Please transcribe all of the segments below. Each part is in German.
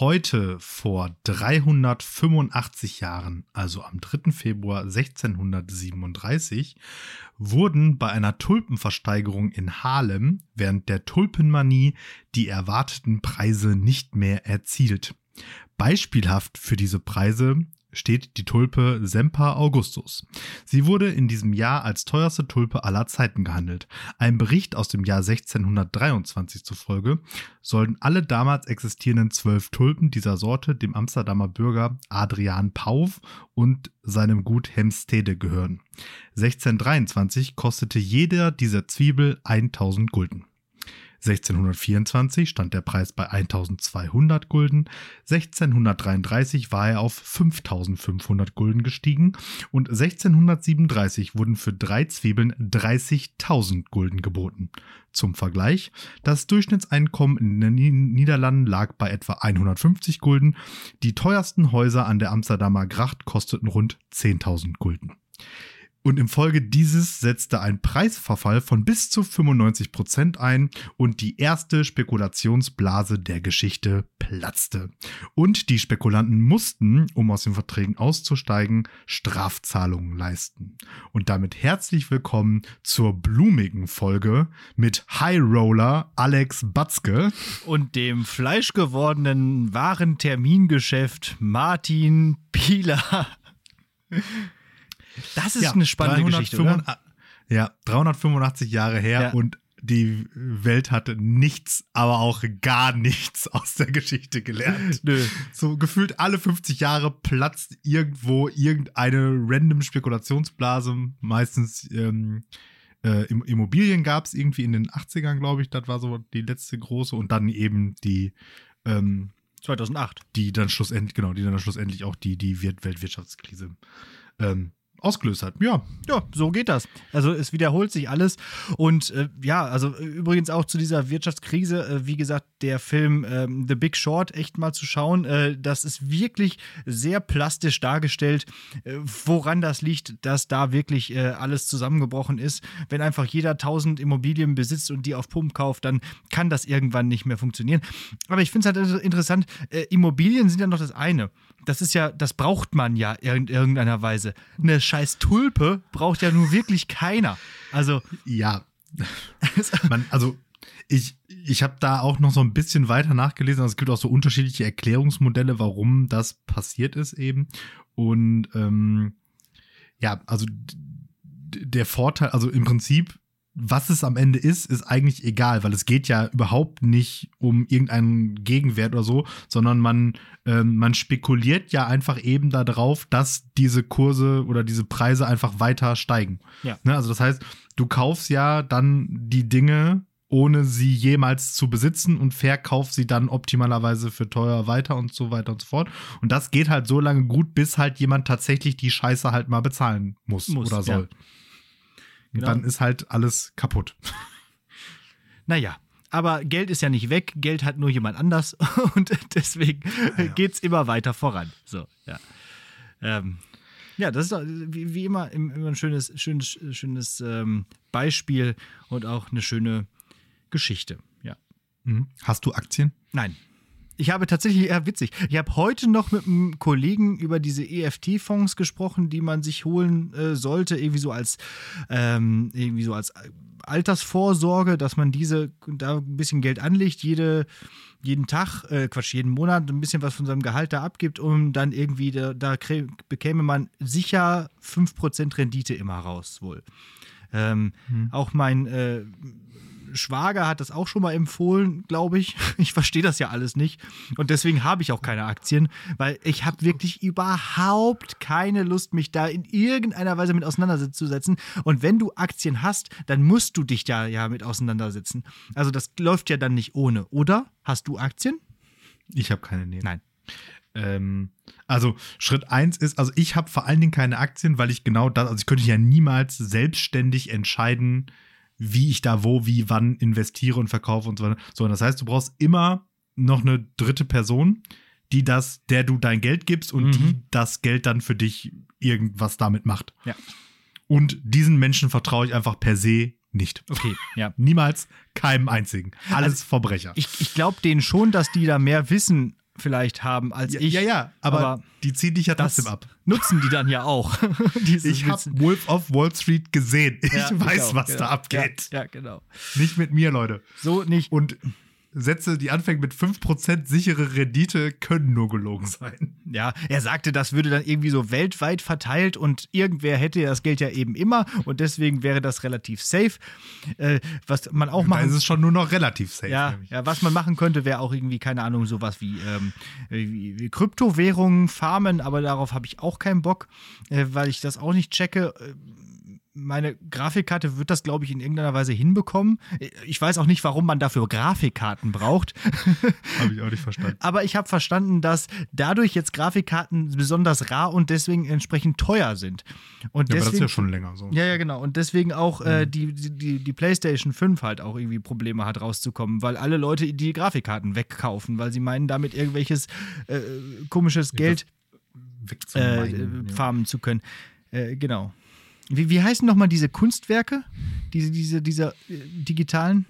Heute vor 385 Jahren, also am 3. Februar 1637, wurden bei einer Tulpenversteigerung in Haarlem während der Tulpenmanie die erwarteten Preise nicht mehr erzielt. Beispielhaft für diese Preise steht die Tulpe Semper Augustus. Sie wurde in diesem Jahr als teuerste Tulpe aller Zeiten gehandelt. Ein Bericht aus dem Jahr 1623 zufolge sollten alle damals existierenden zwölf Tulpen dieser Sorte dem Amsterdamer Bürger Adrian Pauw und seinem Gut Hemstede gehören. 1623 kostete jeder dieser Zwiebel 1000 Gulden. 1624 stand der Preis bei 1200 Gulden, 1633 war er auf 5500 Gulden gestiegen und 1637 wurden für drei Zwiebeln 30.000 Gulden geboten. Zum Vergleich, das Durchschnittseinkommen in den Niederlanden lag bei etwa 150 Gulden, die teuersten Häuser an der Amsterdamer Gracht kosteten rund 10.000 Gulden. Und im Folge dieses setzte ein Preisverfall von bis zu 95 Prozent ein und die erste Spekulationsblase der Geschichte platzte. Und die Spekulanten mussten, um aus den Verträgen auszusteigen, Strafzahlungen leisten. Und damit herzlich willkommen zur blumigen Folge mit High Roller Alex Batzke und dem fleischgewordenen Warentermingeschäft Martin Pieler. Das ist ja, eine spannende Geschichte, oder? Ja, 385 Jahre her ja. und die Welt hatte nichts, aber auch gar nichts aus der Geschichte gelernt. Nö. So gefühlt alle 50 Jahre platzt irgendwo irgendeine random Spekulationsblase. Meistens ähm, äh, Immobilien gab es irgendwie in den 80ern, glaube ich. Das war so die letzte große. Und dann eben die ähm, 2008. Die dann schlussendlich, genau, die dann schlussendlich auch die, die Weltwirtschaftskrise ähm, ausgelöst hat. Ja. Ja, so geht das. Also es wiederholt sich alles. Und äh, ja, also übrigens auch zu dieser Wirtschaftskrise, äh, wie gesagt, der Film äh, The Big Short echt mal zu schauen. Äh, das ist wirklich sehr plastisch dargestellt, äh, woran das liegt, dass da wirklich äh, alles zusammengebrochen ist. Wenn einfach jeder tausend Immobilien besitzt und die auf Pump kauft, dann kann das irgendwann nicht mehr funktionieren. Aber ich finde es halt interessant, Immobilien sind ja noch das eine das ist ja, das braucht man ja in irgendeiner Weise. Eine scheiß Tulpe braucht ja nun wirklich keiner. Also. Ja. man, also, ich, ich habe da auch noch so ein bisschen weiter nachgelesen. Also es gibt auch so unterschiedliche Erklärungsmodelle, warum das passiert ist eben. Und ähm, ja, also der Vorteil, also im Prinzip was es am Ende ist, ist eigentlich egal, weil es geht ja überhaupt nicht um irgendeinen Gegenwert oder so, sondern man, ähm, man spekuliert ja einfach eben darauf, dass diese Kurse oder diese Preise einfach weiter steigen. Ja. Ne? Also das heißt, du kaufst ja dann die Dinge, ohne sie jemals zu besitzen und verkaufst sie dann optimalerweise für teuer weiter und so weiter und so fort. Und das geht halt so lange gut, bis halt jemand tatsächlich die Scheiße halt mal bezahlen muss, muss oder soll. Ja. Genau. Dann ist halt alles kaputt. Naja, aber Geld ist ja nicht weg, Geld hat nur jemand anders und deswegen ja, ja. geht es immer weiter voran. So, ja. Ähm, ja, das ist wie, wie immer, immer ein schönes, schönes, schönes ähm, Beispiel und auch eine schöne Geschichte. Ja. Mhm. Hast du Aktien? Nein. Ich habe tatsächlich, ja, witzig, ich habe heute noch mit einem Kollegen über diese EFT-Fonds gesprochen, die man sich holen äh, sollte, irgendwie so als, ähm, irgendwie so als Altersvorsorge, dass man diese da ein bisschen Geld anlegt, jede, jeden Tag, äh, Quatsch, jeden Monat ein bisschen was von seinem Gehalt da abgibt, um dann irgendwie, da, da bekäme man sicher 5% Rendite immer raus, wohl. Ähm, hm. Auch mein äh, Schwager hat das auch schon mal empfohlen, glaube ich. Ich verstehe das ja alles nicht und deswegen habe ich auch keine Aktien, weil ich habe wirklich überhaupt keine Lust, mich da in irgendeiner Weise mit auseinanderzusetzen. Und wenn du Aktien hast, dann musst du dich da ja mit auseinandersetzen. Also das läuft ja dann nicht ohne, oder? Hast du Aktien? Ich habe keine, nee. Nein. Ähm, also Schritt eins ist, also ich habe vor allen Dingen keine Aktien, weil ich genau das, also ich könnte ja niemals selbstständig entscheiden, wie ich da wo, wie, wann investiere und verkaufe und so weiter. So, das heißt, du brauchst immer noch eine dritte Person, die das, der du dein Geld gibst und mhm. die das Geld dann für dich irgendwas damit macht. Ja. Und diesen Menschen vertraue ich einfach per se nicht. Okay, ja. Niemals keinem einzigen. Alles also, Verbrecher. Ich, ich glaube denen schon, dass die da mehr wissen vielleicht haben als Ja, ich. ja, ja, aber, aber die ziehen dich ja Das trotzdem ab. nutzen die dann ja auch. Ich habe. Wolf of Wall Street gesehen. Ich Ja, weiß, auch, was genau. da abgeht. Ja, ja, genau. Nicht mit mir, Leute. So nicht. Und Sätze, die anfangen mit 5% sichere Rendite, können nur gelogen sein. Ja, er sagte, das würde dann irgendwie so weltweit verteilt und irgendwer hätte das Geld ja eben immer und deswegen wäre das relativ safe. Äh, was man auch Da machen ist es schon nur noch relativ safe. Ja, ja, was man machen könnte, wäre auch irgendwie, keine Ahnung, sowas wie, ähm, wie, wie Kryptowährungen farmen, aber darauf habe ich auch keinen Bock, äh, weil ich das auch nicht checke. Äh, Meine Grafikkarte wird das, glaube ich, in irgendeiner Weise hinbekommen. Äh, Ich weiß auch nicht, warum man dafür Grafikkarten braucht. Habe ich auch nicht verstanden. Aber ich habe verstanden, dass dadurch jetzt Grafikkarten besonders rar und deswegen entsprechend teuer sind. Und Ja, aber das ist deswegen, ja schon länger so. ja, ja, genau. Und deswegen auch äh, Mhm. die, die, die PlayStation 5 halt auch irgendwie Probleme hat rauszukommen, weil alle Leute die Grafikkarten wegkaufen, weil sie meinen, damit irgendwelches äh, komisches Geld äh, ja. farmen zu können. Äh, genau. Wie, wie heißen nochmal diese Kunstwerke? Diese, diese, diese äh, digitalen?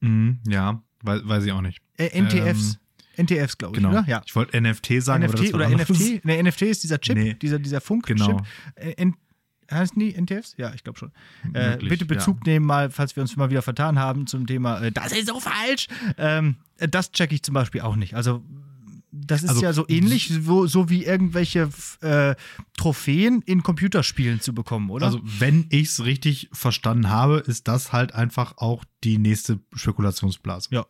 Mhm, ja, weiß, weiß ich auch nicht. Äh, NTFs. NTFs, glaube ich, Genau. oder? Ja. Ich wollte NFT sagen, NFT oder. NFT? Ne, NFT ist dieser Chip, Nee. dieser, dieser Funk-Chip. Genau. Äh, N heißen die NTFs? Ja, ich glaube schon. Äh, bitte Bezug nehmen, mal, falls wir uns mal wieder vertan haben zum Thema, äh, das ist so falsch. Ähm, äh, das checke ich zum Beispiel auch nicht. Also, das ist Also, ja so ähnlich, so, so wie irgendwelche äh, Trophäen in Computerspielen zu bekommen, oder? Also, wenn ich es richtig verstanden habe, ist das halt einfach auch die nächste Spekulationsblase. ja.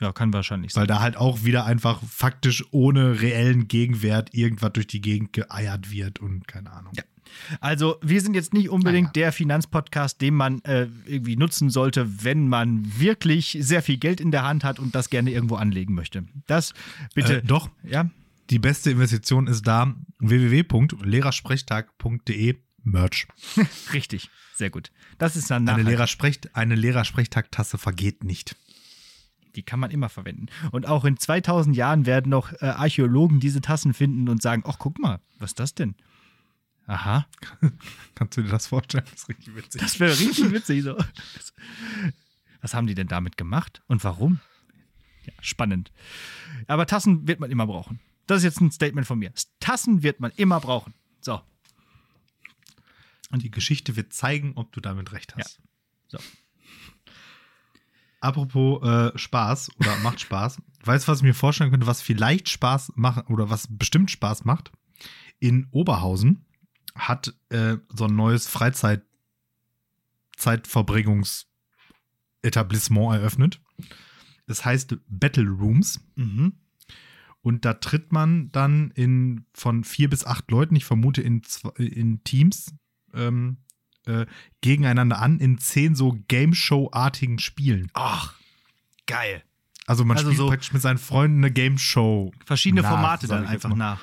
Ja, kann wahrscheinlich sein. Weil da halt auch wieder einfach faktisch ohne reellen Gegenwert irgendwas durch die Gegend geeiert wird und keine Ahnung. Ja. Also, wir sind jetzt nicht unbedingt Ah, der Finanzpodcast, den man äh, irgendwie nutzen sollte, wenn man wirklich sehr viel Geld in der Hand hat und das gerne irgendwo anlegen möchte. Das bitte. Äh, doch, Ja, die beste Investition ist da www.lehrersprechtag.de Merch. richtig. Sehr gut. Das ist dann Eine. Lehrersprecht, eine Lehrersprechtag-Tasse vergeht nicht. Die kann man immer verwenden. Und auch in 2000 Jahren werden noch äh, Archäologen diese Tassen finden und sagen: Ach, guck mal, was ist das denn? Aha, Kannst du dir das vorstellen? Das ist richtig witzig. das wäre richtig witzig. So. Was haben die denn damit gemacht und warum? Ja, spannend. Aber Tassen wird man immer brauchen. Das ist jetzt ein Statement von mir. Tassen wird man immer brauchen. So. Und die Geschichte wird zeigen, ob du damit recht hast. So. Apropos äh, Spaß oder macht Spaß. Weißt du, was ich mir vorstellen könnte, was vielleicht Spaß macht oder was bestimmt Spaß macht? In Oberhausen hat äh, so ein neues Freizeit Zeitverbringungsetablissement eröffnet. Es heißt Battle Rooms. Mhm. Und da tritt man dann in von vier bis acht Leuten, ich vermute in, in Teams, ähm, äh, gegeneinander an in zehn so Game Show-artigen Spielen. Ach, geil. Also man Also spielt so- praktisch mit seinen Freunden eine Game Show. Verschiedene nach, Formate dann einfach nach.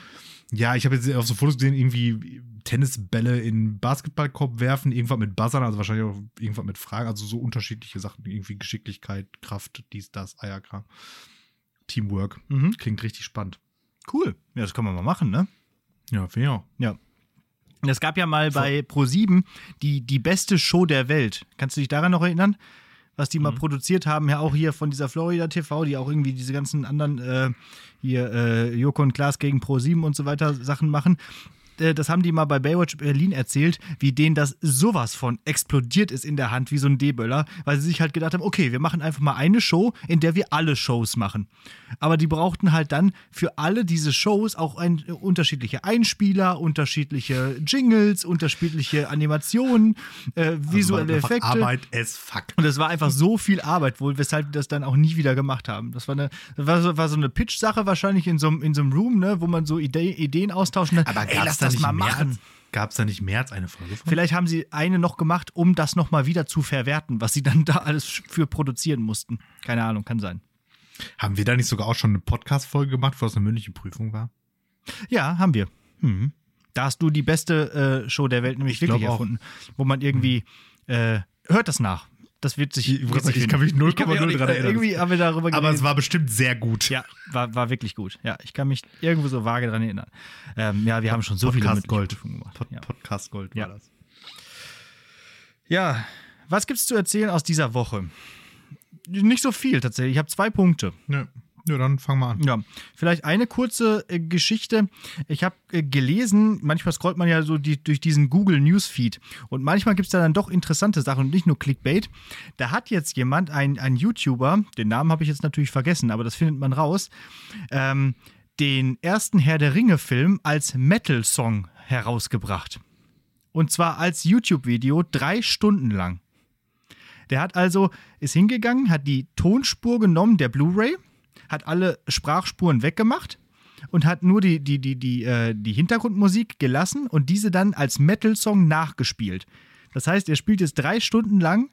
Ja, ich habe jetzt auf so Fotos gesehen, irgendwie Tennisbälle in Basketballkorb werfen, irgendwas mit Buzzern, also wahrscheinlich auch irgendwas mit Fragen, also so unterschiedliche Sachen, irgendwie Geschicklichkeit, Kraft, dies, das, Eierkram. Teamwork. Mhm. Klingt richtig spannend. Cool. Ja, das können wir mal machen, ne? Ja, finde ich auch. Ja. Es gab ja mal bei Pro7 die, die beste Show der Welt. Kannst du dich daran noch erinnern? Was die mal produziert haben, ja auch hier von dieser Florida TV, die auch irgendwie diese ganzen anderen äh, hier äh, Joko und Klaas gegen Pro7 und so weiter Sachen machen. Äh, Das haben die mal bei Baywatch Berlin erzählt, wie denen das sowas von explodiert ist in der Hand wie so ein D-Böller, weil sie sich halt gedacht haben, okay, wir machen einfach mal eine Show, in der wir alle Shows machen. Aber die brauchten halt dann für alle diese Shows auch ein, unterschiedliche Einspieler, unterschiedliche Jingles, unterschiedliche Animationen, äh, visuelle Also Effekte. Arbeit as fuck. Und es war einfach so viel Arbeit wohl, weshalb wir das dann auch nie wieder gemacht haben. Das war, eine, war, so, war so eine Pitch-Sache wahrscheinlich in so, einem- in so einem Room, ne, wo man so Idee, Ideen austauschen kann. Ey, lass das mal machen. Gab es da nicht mehr als eine Folge von? Vielleicht haben sie eine noch gemacht, um das nochmal wieder zu verwerten, was sie dann da alles für produzieren mussten. Keine Ahnung, kann sein. Haben wir da nicht sogar auch schon eine Podcast-Folge gemacht, wo das eine mündliche Prüfung war? Ja, haben wir. Mhm. Da hast du die beste äh, Show der Welt nämlich Ich wirklich glaub auch. erfunden, wo man irgendwie äh, hört das nach. Das wird sich. Ich- wird sich ich kann mich finden. 0,0 Ich kann mich auch nicht- dran erinnern. Irgendwie haben wir darüber Aber geredet. es war bestimmt sehr gut. Ja, war, war wirklich gut. Ja, ich kann mich irgendwo so vage dran erinnern. Ähm, ja, wir haben schon so viele Podcast mündliche Gold. Gemacht. Pod Ja. Podcast Gold Ja. war das. ja, was gibt's zu erzählen aus dieser Woche? Nicht so viel tatsächlich. Ich habe zwei Punkte. Ja. Ja, dann fang mal an. Ja, vielleicht eine kurze äh, Geschichte. Ich habe äh, gelesen, manchmal scrollt man ja so die, durch diesen Google Newsfeed und manchmal gibt es da dann doch interessante Sachen und nicht nur Clickbait. Da hat jetzt jemand, ein, ein YouTuber, den Namen habe ich jetzt natürlich vergessen, aber das findet man raus, ähm, den ersten Herr der Ringe-Film als Metal-Song herausgebracht. Und zwar als YouTube-Video drei Stunden lang. Der hat also, ist hingegangen, hat die Tonspur genommen der Blu-ray, hat alle Sprachspuren weggemacht und hat nur die, die, die, die, äh, die Hintergrundmusik gelassen und diese dann als Metal-Song nachgespielt. Das heißt, er spielt jetzt drei Stunden lang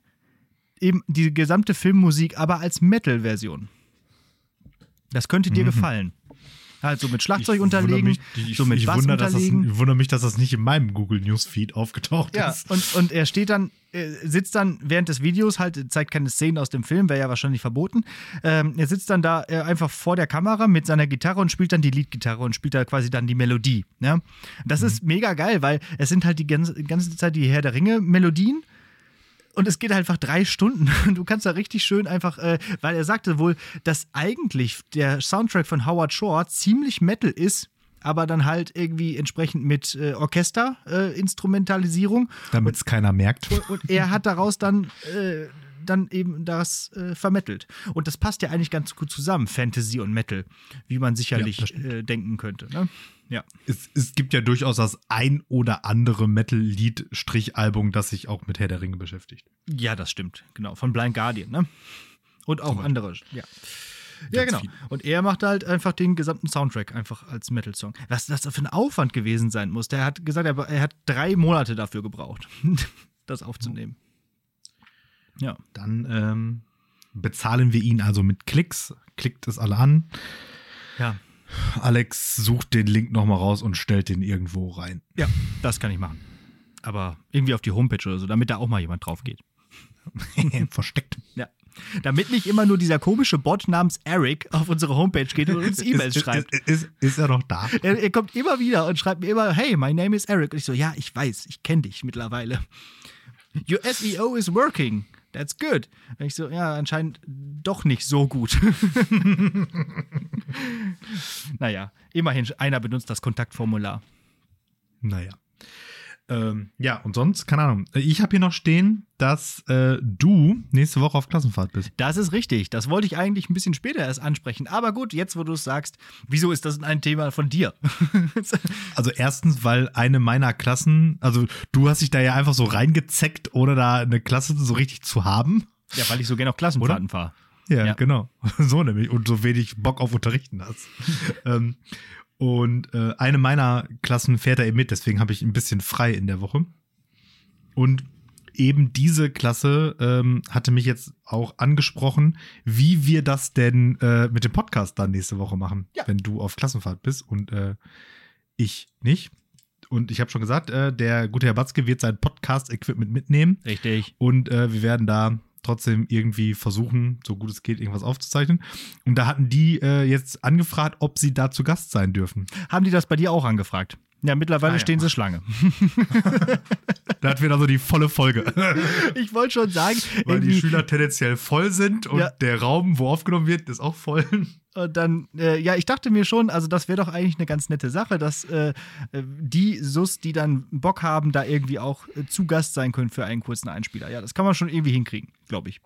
eben die gesamte Filmmusik, aber als Metal-Version. Das könnte dir Mhm. gefallen. Halt so mit Schlagzeug Ich unterlegen, mich, ich, so mit ich Bass wundere, dass das, unterlegen. ich wundere mich, dass das nicht in meinem Google Newsfeed aufgetaucht Ja, ist. und, und er steht dann, sitzt dann während des Videos, halt, zeigt keine Szenen aus dem Film, wäre ja wahrscheinlich verboten. Ähm, er sitzt dann da äh, einfach vor der Kamera mit seiner Gitarre und spielt dann die Leadgitarre und spielt da quasi dann die Melodie. Ja? Das ist mega geil, weil es sind halt die ganze, ganze Zeit die Herr der Ringe-Melodien. Und es geht einfach drei Stunden. Und du kannst da richtig schön einfach, äh, weil er sagte wohl, dass eigentlich der Soundtrack von Howard Shore ziemlich Metal ist, aber dann halt irgendwie entsprechend mit äh, Orchester-Instrumentalisierung. Damit es keiner merkt. Und, und er hat daraus dann, äh, dann eben das äh, vermittelt. Und das passt ja eigentlich ganz gut zusammen, Fantasy und Metal, wie man Ja, sicherlich stimmt. äh, denken könnte. Ne? Ja. Es, es gibt ja durchaus das ein oder andere Metal-Lied-Strichalbum, das sich auch mit Herr der Ringe beschäftigt. ja, das stimmt. Genau, von Blind Guardian. Ne? Und auch andere. Ja. Ja, Ganz genau. viel. Und er macht halt einfach den gesamten Soundtrack einfach als Metal-Song. Was das für ein Aufwand gewesen sein muss. Der hat gesagt, er, er hat drei Monate dafür gebraucht, das aufzunehmen. Ja. Dann ähm, bezahlen wir ihn also mit Klicks. Klickt es alle an. Ja. Alex sucht den Link nochmal raus und stellt den irgendwo rein. Ja, das kann ich machen. Aber irgendwie auf die Homepage oder so, damit da auch mal jemand drauf geht. Versteckt. Ja. Damit nicht immer nur dieser komische Bot namens Eric auf unsere Homepage geht und uns E-Mails ist, schreibt. Ist, ist, ist er noch da? Er, er kommt immer wieder und schreibt mir immer, hey, my name is Eric. Und ich so, ja, ich weiß, ich kenne dich mittlerweile. Your SEO is working. That's good. Und ich so, ja, anscheinend doch nicht so gut. naja, immerhin, einer benutzt das Kontaktformular. Naja. Ähm, ja, und sonst, keine Ahnung. Ich habe hier noch stehen, dass äh, du nächste Woche auf Klassenfahrt bist. Das ist richtig. Das wollte ich eigentlich ein bisschen später erst ansprechen. Aber gut, jetzt, wo du es sagst, wieso ist das ein Thema von dir? Also erstens, weil eine meiner Klassen, also du hast dich da ja einfach so reingezeckt, ohne da eine Klasse so richtig zu haben. ja, weil ich so gerne auf Klassenfahrten fahre. Ja, Ja. genau. So nämlich. Und so wenig Bock auf Unterrichten hast. ähm, und äh, eine meiner Klassen fährt da eben mit, deswegen habe ich ein bisschen frei in der Woche. Und eben diese Klasse ähm, hatte mich jetzt auch angesprochen, wie wir das denn äh, mit dem Podcast dann nächste Woche machen, Ja. wenn du auf Klassenfahrt bist und äh, ich nicht. Und ich habe schon gesagt, äh, der gute Herr Batzke wird sein Podcast-Equipment mitnehmen. Richtig. Und äh, wir werden da trotzdem irgendwie versuchen, so gut es geht, irgendwas aufzuzeichnen. Und da hatten die äh, jetzt angefragt, ob sie da zu Gast sein dürfen. Haben die das bei dir auch angefragt? Ja, mittlerweile Ah, ja. stehen sie Schlange. Da wir dann so die volle Folge. Ich wollte schon sagen, Weil die Schüler tendenziell voll sind und Ja. der Raum, wo aufgenommen wird, ist auch voll. und dann, äh, ja, ich dachte mir schon, also das wäre doch eigentlich eine ganz nette Sache, dass äh, äh, die SUS, die dann Bock haben, da irgendwie auch äh, zu Gast sein können für einen kurzen Einspieler. Ja, das kann man schon irgendwie hinkriegen, glaube ich.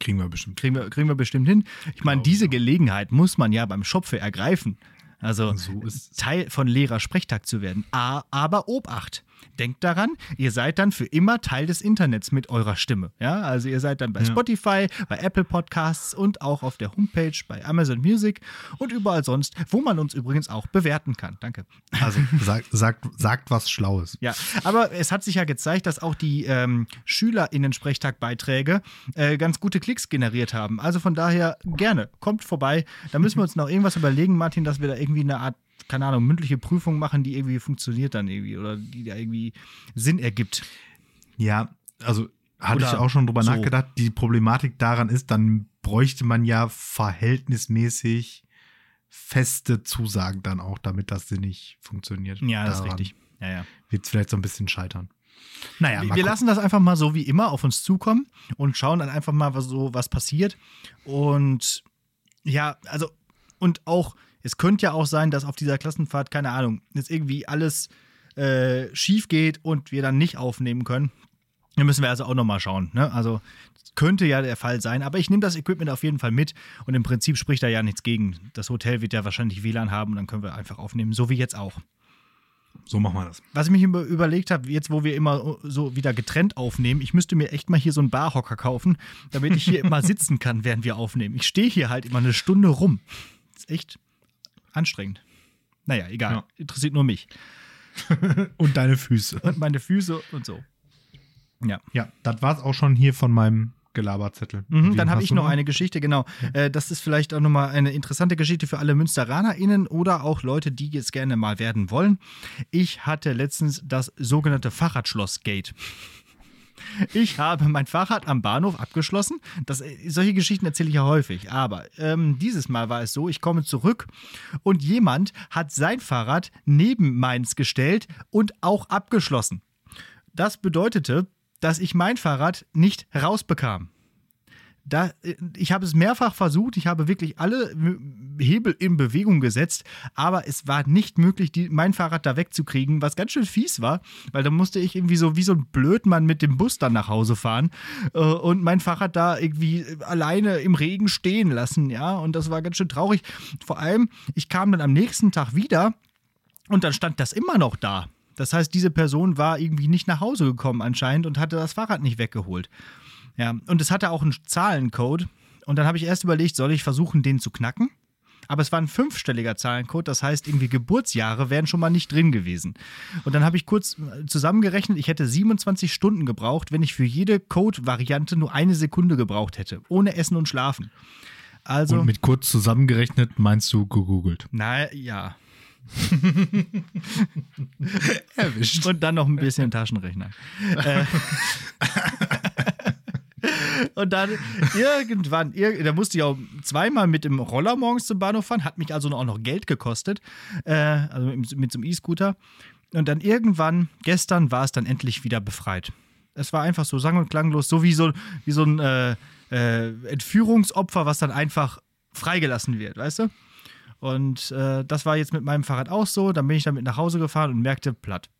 Kriegen wir bestimmt. Kriegen wir, kriegen wir bestimmt hin. Ich meine, diese. Gelegenheit muss man ja beim Schopfe ergreifen. Also So. Teil von Lehrer-Sprechtag zu werden. A, aber Obacht. Denkt daran, ihr seid dann für immer Teil des Internets mit eurer Stimme. Ja, also ihr seid dann bei Ja. Spotify, bei Apple Podcasts und auch auf der Homepage bei Amazon Music und überall sonst, wo man uns übrigens auch bewerten kann. Danke. Also sagt, sagt, sagt was Schlaues. Ja, aber es hat sich ja gezeigt, dass auch die ähm, SchülerInnen-Sprechtag-Beiträge äh, ganz gute Klicks generiert haben. Also von daher gerne, kommt vorbei. Da müssen wir uns noch irgendwas überlegen, Martin, dass wir da irgendwie eine Art, keine Ahnung, mündliche Prüfung machen, die irgendwie funktioniert dann irgendwie oder die da irgendwie Sinn ergibt. Ja, also hatte Oder ich auch schon drüber so. nachgedacht. Die Problematik daran ist, dann bräuchte man ja verhältnismäßig feste Zusagen dann auch, damit das sinnig funktioniert. Ja, das ist Daran richtig. Ja, ja. Wird es vielleicht so ein bisschen scheitern. Naja, Wir, wir lassen das einfach mal so wie immer auf uns zukommen und schauen dann einfach mal, was so was passiert. Und Ja, also, und auch, es könnte ja auch sein, dass auf dieser Klassenfahrt, keine Ahnung, jetzt irgendwie alles äh, schief geht und wir dann nicht aufnehmen können. Da müssen wir also auch nochmal schauen. Ne? Also, das könnte ja der Fall sein, aber ich nehme das Equipment auf jeden Fall mit und im Prinzip spricht da ja nichts gegen. Das Hotel wird ja wahrscheinlich WLAN haben und dann können wir einfach aufnehmen, so wie jetzt auch. So machen wir das. Was ich mich über überlegt habe, jetzt wo wir immer so wieder getrennt aufnehmen, ich müsste mir echt mal hier so einen Barhocker kaufen, damit ich hier immer sitzen kann, während wir aufnehmen. Ich stehe hier halt immer eine Stunde rum. Das ist echt anstrengend. Naja, egal. Ja. Interessiert nur mich. Und deine Füße. Und meine Füße und so. Ja. Ja, das war's auch schon hier von meinem Gelaberzettel. Mhm, dann habe ich noch eine Geschichte, genau. Äh, das ist vielleicht auch nochmal eine interessante Geschichte für alle MünsteranerInnen oder auch Leute, die jetzt gerne mal werden wollen. Ich hatte letztens das sogenannte Fahrradschloss-Gate. Ich habe mein Fahrrad am Bahnhof abgeschlossen. Das, solche Geschichten erzähle ich ja häufig. Aber ähm, dieses Mal war es so, ich komme zurück und jemand hat sein Fahrrad neben meins gestellt und auch abgeschlossen. Das bedeutete, dass ich mein Fahrrad nicht rausbekam. Da, äh, ich habe es mehrfach versucht, ich habe wirklich alle M- Hebel in Bewegung gesetzt, aber es war nicht möglich, die, mein Fahrrad da wegzukriegen, was ganz schön fies war, weil da musste ich irgendwie so wie so ein Blödmann mit dem Bus dann nach Hause fahren äh, und mein Fahrrad da irgendwie äh, alleine im Regen stehen lassen, ja, und das war ganz schön traurig. Vor allem, ich kam dann am nächsten Tag wieder und dann stand das immer noch da. Das heißt, diese Person war irgendwie nicht nach Hause gekommen anscheinend und hatte das Fahrrad nicht weggeholt. Ja, und es hatte auch einen Zahlencode. Und dann habe ich erst überlegt, soll ich versuchen, den zu knacken? Aber es war ein fünfstelliger Zahlencode, das heißt, irgendwie Geburtsjahre wären schon mal nicht drin gewesen. Und dann habe ich kurz äh, zusammengerechnet, ich hätte 27 Stunden gebraucht, wenn ich für jede Code-Variante nur eine Sekunde gebraucht hätte, ohne Essen und Schlafen. Also, Und mit kurz zusammengerechnet meinst du gegoogelt. na ja. Erwischt. Und dann noch ein bisschen Taschenrechner. äh, und dann irgendwann, ir da musste ich auch zweimal mit dem Roller morgens zum Bahnhof fahren, hat mich also auch noch Geld gekostet, äh, also mit, mit so einem E-Scooter. Und dann irgendwann, gestern war es dann endlich wieder befreit. Es war einfach so sang- und klanglos, so wie so, wie so ein äh, äh, Entführungsopfer, was dann einfach freigelassen wird, weißt du? Und äh, das war jetzt mit meinem Fahrrad auch so. Dann bin ich damit nach Hause gefahren und merkte, platt.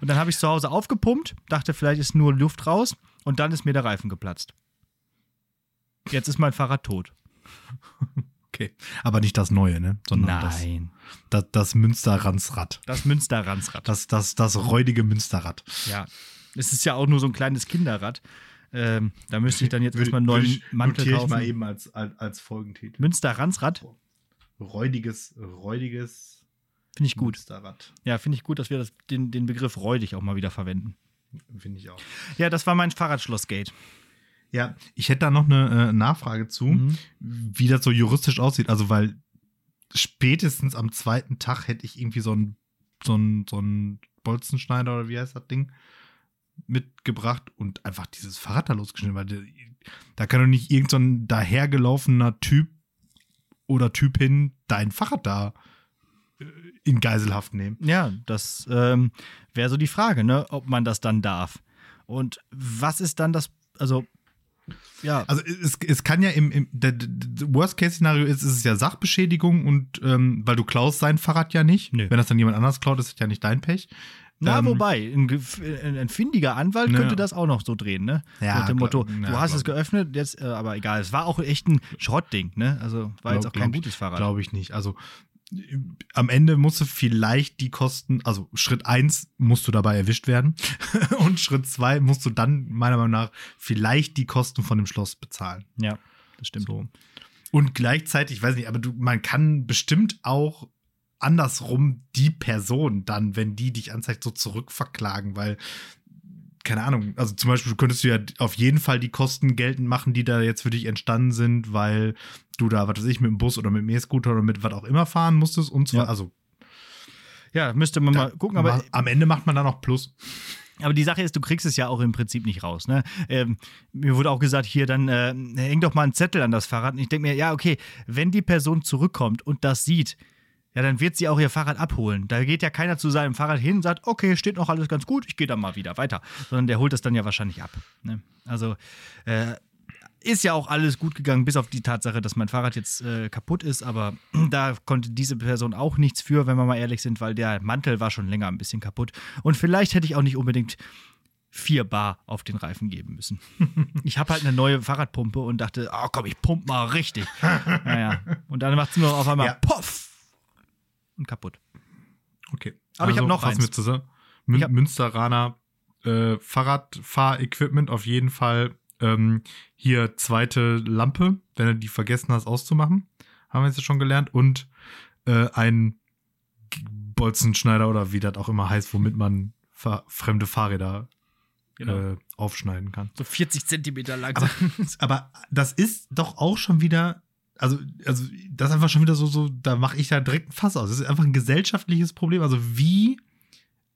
Und dann habe ich zu Hause aufgepumpt, dachte, vielleicht ist nur Luft raus und dann ist mir der Reifen geplatzt. Jetzt ist mein Fahrrad tot. Okay. Aber nicht das Neue, ne? Sondern Nein. das, das Münsterransrad. Das Münsterransrad. Das, das, das räudige Münsterrad. Ja. Es ist ja auch nur so ein kleines Kinderrad. Ähm, da müsste ich dann jetzt erstmal einen neuen ich- Mantel notiere ich kaufen. mal eben als, als, als Folgentitel. Münsterransrad Räudiges, räudiges finde ich gut. Münsterrad. Ja, finde ich gut, dass wir das, den, den Begriff räudig auch mal wieder verwenden. Finde ich auch. Ja, das war mein Fahrradschlossgate. Ja, ich hätte da noch eine äh, Nachfrage zu, Mhm. wie das so juristisch aussieht. Also, weil spätestens am zweiten Tag hätte ich irgendwie so einen so einen- so einen Bolzenschneider oder wie heißt das Ding mitgebracht und einfach dieses Fahrrad da losgeschnitten, weil da kann doch nicht irgend so dahergelaufener Typ oder Typin dein Fahrrad da in Geiselhaft nehmen. Ja, das ähm, wäre so die Frage, ne, ob man das dann darf. Und was ist dann das, also, ja, Also es, es kann ja im, im Worst-Case-Szenario ist, ist es ja Sachbeschädigung und ähm, weil du klaust sein Fahrrad ja nicht. Nö. Wenn das dann jemand anders klaut, ist es ja nicht dein Pech. na, ähm, wobei, ein, ein, findiger Anwalt Ja. könnte das auch noch so drehen, ne? Ja, Mit dem glaub- Motto, ja, du hast glaub- es geöffnet, jetzt, äh, aber egal, es war auch echt ein Schrottding, ne? Also war jetzt auch kein gutes Fahrrad. Glaube ich nicht. Also am Ende musst du vielleicht die Kosten, also Schritt eins musst du dabei erwischt werden und Schritt zwei musst du dann meiner Meinung nach vielleicht die Kosten von dem Schloss bezahlen. Ja, das stimmt. So. Und gleichzeitig, ich weiß nicht, aber du, man kann bestimmt auch andersrum die Person dann, wenn die dich anzeigt, so zurückverklagen, weil, keine Ahnung, also zum Beispiel könntest du ja auf jeden Fall die Kosten geltend machen, die da jetzt für dich entstanden sind, weil du da, was weiß ich, mit dem Bus oder mit dem E-Scooter oder mit was auch immer fahren musstest und zwar, Ja. also Ja, müsste man mal gucken, aber am Ende macht man da noch Plus. Aber die Sache ist, du kriegst es ja auch im Prinzip nicht raus. Ne? Ähm, mir wurde auch gesagt, hier, dann äh, häng doch mal einen Zettel an das Fahrrad. Und ich denke mir, ja, okay, wenn die Person zurückkommt und das sieht, ja, dann wird sie auch ihr Fahrrad abholen. Da geht ja keiner zu seinem Fahrrad hin und sagt, okay, steht noch alles ganz gut, ich gehe dann mal wieder weiter. Sondern der holt das dann ja wahrscheinlich ab. Ne? Also, äh, ist ja auch alles gut gegangen, bis auf die Tatsache, dass mein Fahrrad jetzt äh, kaputt ist. Aber da konnte diese Person auch nichts für, wenn wir mal ehrlich sind, weil der Mantel war schon länger ein bisschen kaputt. Und vielleicht hätte ich auch nicht unbedingt vier Bar auf den Reifen geben müssen. ich habe halt eine neue Fahrradpumpe und dachte, oh komm, ich pump mal richtig. naja. Und dann macht es nur auf einmal Ja. Poff und kaputt. Okay. Aber ich hab noch eins. Wir zusammen. Mün hab- Münsteraner äh, Fahrradfahrequipment auf jeden Fall. Ähm, hier zweite Lampe, wenn du die vergessen hast auszumachen. Haben wir jetzt schon gelernt. Und äh, ein Bolzenschneider oder wie das auch immer heißt, womit man fa fremde Fahrräder äh, aufschneiden kann. So 40 Zentimeter lang. Aber, aber das ist doch auch schon wieder, also, also das ist einfach schon wieder so, so da mache ich da direkt ein Fass aus. Das ist einfach ein gesellschaftliches Problem. Also wie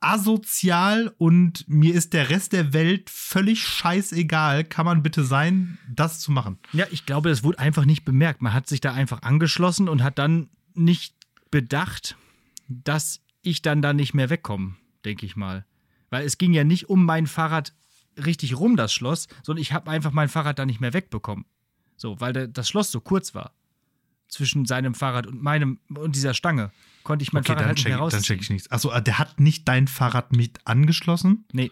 asozial und mir ist der Rest der Welt völlig scheißegal, kann man bitte sein, das zu machen. Ja, ich glaube, das wurde einfach nicht bemerkt. Man hat sich da einfach angeschlossen und hat dann nicht bedacht, dass ich dann da nicht mehr wegkomme, denke ich mal. Weil es ging ja nicht um mein Fahrrad richtig rum, das Schloss, sondern ich habe einfach mein Fahrrad da nicht mehr wegbekommen. So, weil der, das Schloss so kurz war. Zwischen seinem Fahrrad und meinem und dieser Stange konnte ich mein Okay, Fahrrad halt nicht check, mehr raus. dann check ich nichts. Achso, der hat nicht dein Fahrrad mit angeschlossen? Nee.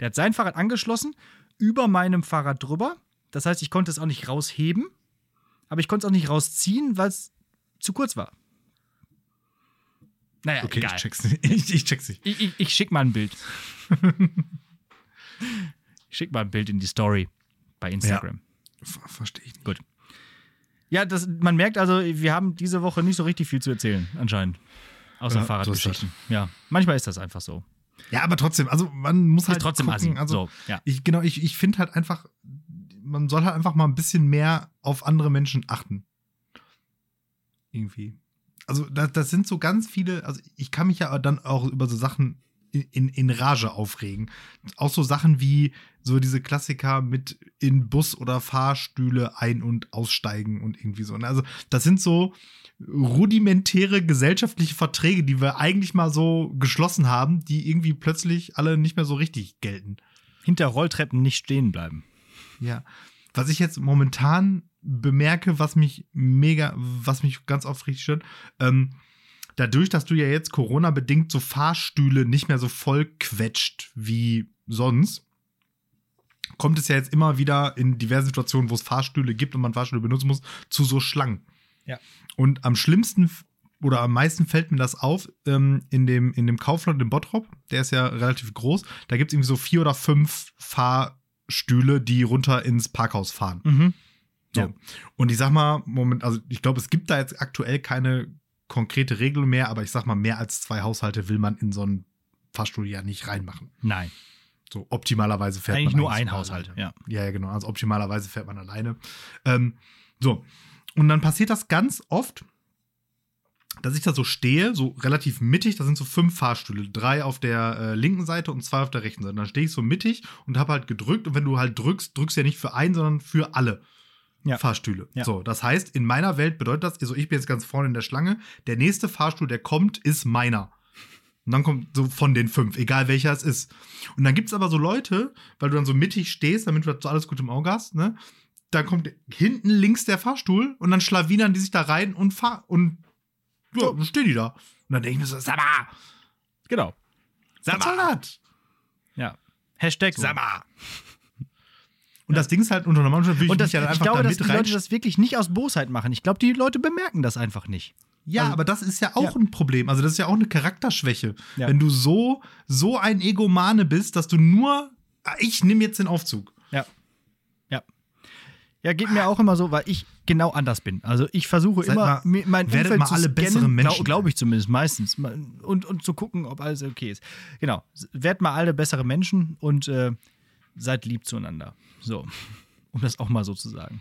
Der hat sein Fahrrad angeschlossen, über meinem Fahrrad drüber. Das heißt, ich konnte es auch nicht rausheben, aber ich konnte es auch nicht rausziehen, weil es zu kurz war. Naja, Okay, egal. ich check's nicht. Ich, ich check's nicht. Ich, ich, ich schick mal ein Bild. ich schick mal ein Bild in die Story bei Instagram. Ver Verstehe ich nicht. Gut. Ja, das, man merkt also, wir haben diese Woche nicht so richtig viel zu erzählen, anscheinend. Außer Ja, so Fahrradgeschichten. Ja, manchmal ist das einfach so. Ja, aber trotzdem, also man muss halt ist trotzdem gucken, assi. also so, ja. Ich, genau, ich, ich finde halt einfach, man soll halt einfach mal ein bisschen mehr auf andere Menschen achten. Irgendwie. Also, das, das sind so ganz viele, also ich kann mich ja dann auch über so Sachen in, in, Rage aufregen. Auch so Sachen wie so diese Klassiker mit in Bus oder Fahrstühle ein- und aussteigen und irgendwie so. Also, das sind so rudimentäre gesellschaftliche Verträge, die wir eigentlich mal so geschlossen haben, die irgendwie plötzlich alle nicht mehr so richtig gelten. Hinter Rolltreppen nicht stehen bleiben. Ja. Was ich jetzt momentan bemerke, was mich mega, was mich ganz oft richtig stört, ähm, dadurch, dass du ja jetzt Corona-bedingt so Fahrstühle nicht mehr so voll quetscht wie sonst, kommt es ja jetzt immer wieder in diversen Situationen, wo es Fahrstühle gibt und man Fahrstühle benutzen muss, zu so Schlangen. Ja. Und am schlimmsten oder am meisten fällt mir das auf ähm, in, dem, in dem Kaufland in Bottrop. Der ist ja relativ groß. Da gibt es irgendwie so vier oder fünf Fahrstühle, die runter ins Parkhaus fahren. Mhm. So. Ja. Und ich sag mal, Moment, also ich glaube, es gibt da jetzt aktuell keine konkrete Regel mehr, aber ich sag mal, mehr als zwei Haushalte will man in so einen Fahrstuhl ja nicht reinmachen. Nein. So optimalerweise fährt Eigentlich man nur ein Haushalt, ja. Ja, ja, genau. Also optimalerweise fährt man alleine. Ähm, so. Und dann passiert das ganz oft, dass ich da so stehe, so relativ mittig. Da sind so fünf Fahrstühle, drei auf der äh, linken Seite und zwei auf der rechten Seite. Dann stehe ich so mittig und habe halt gedrückt. Und wenn du halt drückst, drückst du ja nicht für einen, sondern für alle. Ja. Fahrstühle. Ja. So, das heißt, in meiner Welt bedeutet das, also ich bin jetzt ganz vorne in der Schlange, der nächste Fahrstuhl, der kommt, ist meiner. Und dann kommt so von den fünf, egal welcher es ist. Und dann gibt es aber so Leute, weil du dann so mittig stehst, damit du so alles gut im Auge hast, ne? Dann kommt hinten links der Fahrstuhl und dann schlawinern die sich da rein und fahr und ja, dann stehen die da. Und dann denke ich mir so, sag mal, Genau. das? Ja. Hashtag So. Sama. Und das Ding ist halt unter normalem Umständen will ich Und das, mich ja dann ich einfach glaube, da dass die. Leute das wirklich nicht aus Bosheit machen. Ich glaube, die Leute bemerken das einfach nicht. Ja, Also- aber das ist ja auch Ja. ein Problem. Also das ist ja auch eine Charakterschwäche. Ja. Wenn du so, so ein Egomane bist, dass du nur, ich nehme jetzt den Aufzug. Ja. Ja. Ja, geht mir auch immer so, weil ich genau anders bin. Also ich versuche Seid immer, mal- mein werdet Umfeld mal zu alle scannen, bessere Menschen. Glaube glaub ich zumindest meistens. Und, und zu gucken, ob alles okay ist. Genau. Werdet mal alle bessere Menschen und äh, seid lieb zueinander. So. Um das auch mal so zu sagen.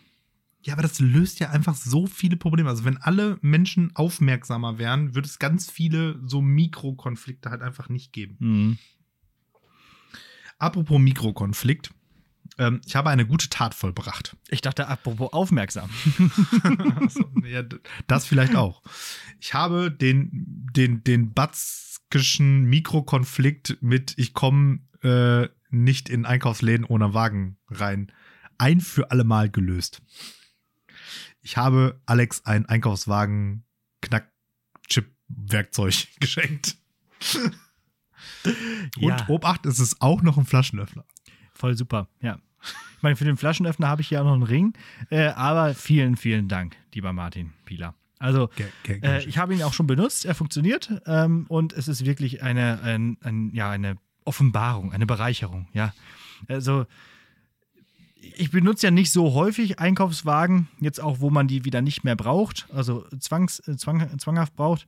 Ja, aber das löst ja einfach so viele Probleme. Also wenn alle Menschen aufmerksamer wären, würde es ganz viele so Mikrokonflikte halt einfach nicht geben. Mhm. Apropos Mikrokonflikt. Ähm, ich habe eine gute Tat vollbracht. Ich dachte, apropos aufmerksam. Achso, ja, das vielleicht auch. Ich habe den, den, den batzkischen Mikrokonflikt mit ich komme äh, nicht in Einkaufsläden ohne Wagen rein ein für alle Mal gelöst. Ich habe Alex ein Einkaufswagen Knack-Chip-Werkzeug geschenkt. Und Ja. Obacht, es ist auch noch ein Flaschenöffner. Voll super, ja. Ich meine, für den Flaschenöffner habe ich ja noch einen Ring, äh, aber vielen, vielen Dank, lieber Martin Pieler. Also, ge- äh, ich habe ihn auch schon benutzt, er funktioniert ähm, und es ist wirklich eine, ein, ein, ja, eine Offenbarung, eine Bereicherung, ja. Also, ich benutze ja nicht so häufig Einkaufswagen, jetzt auch, wo man die wieder nicht mehr braucht, also zwangs, äh, zwang, zwanghaft braucht.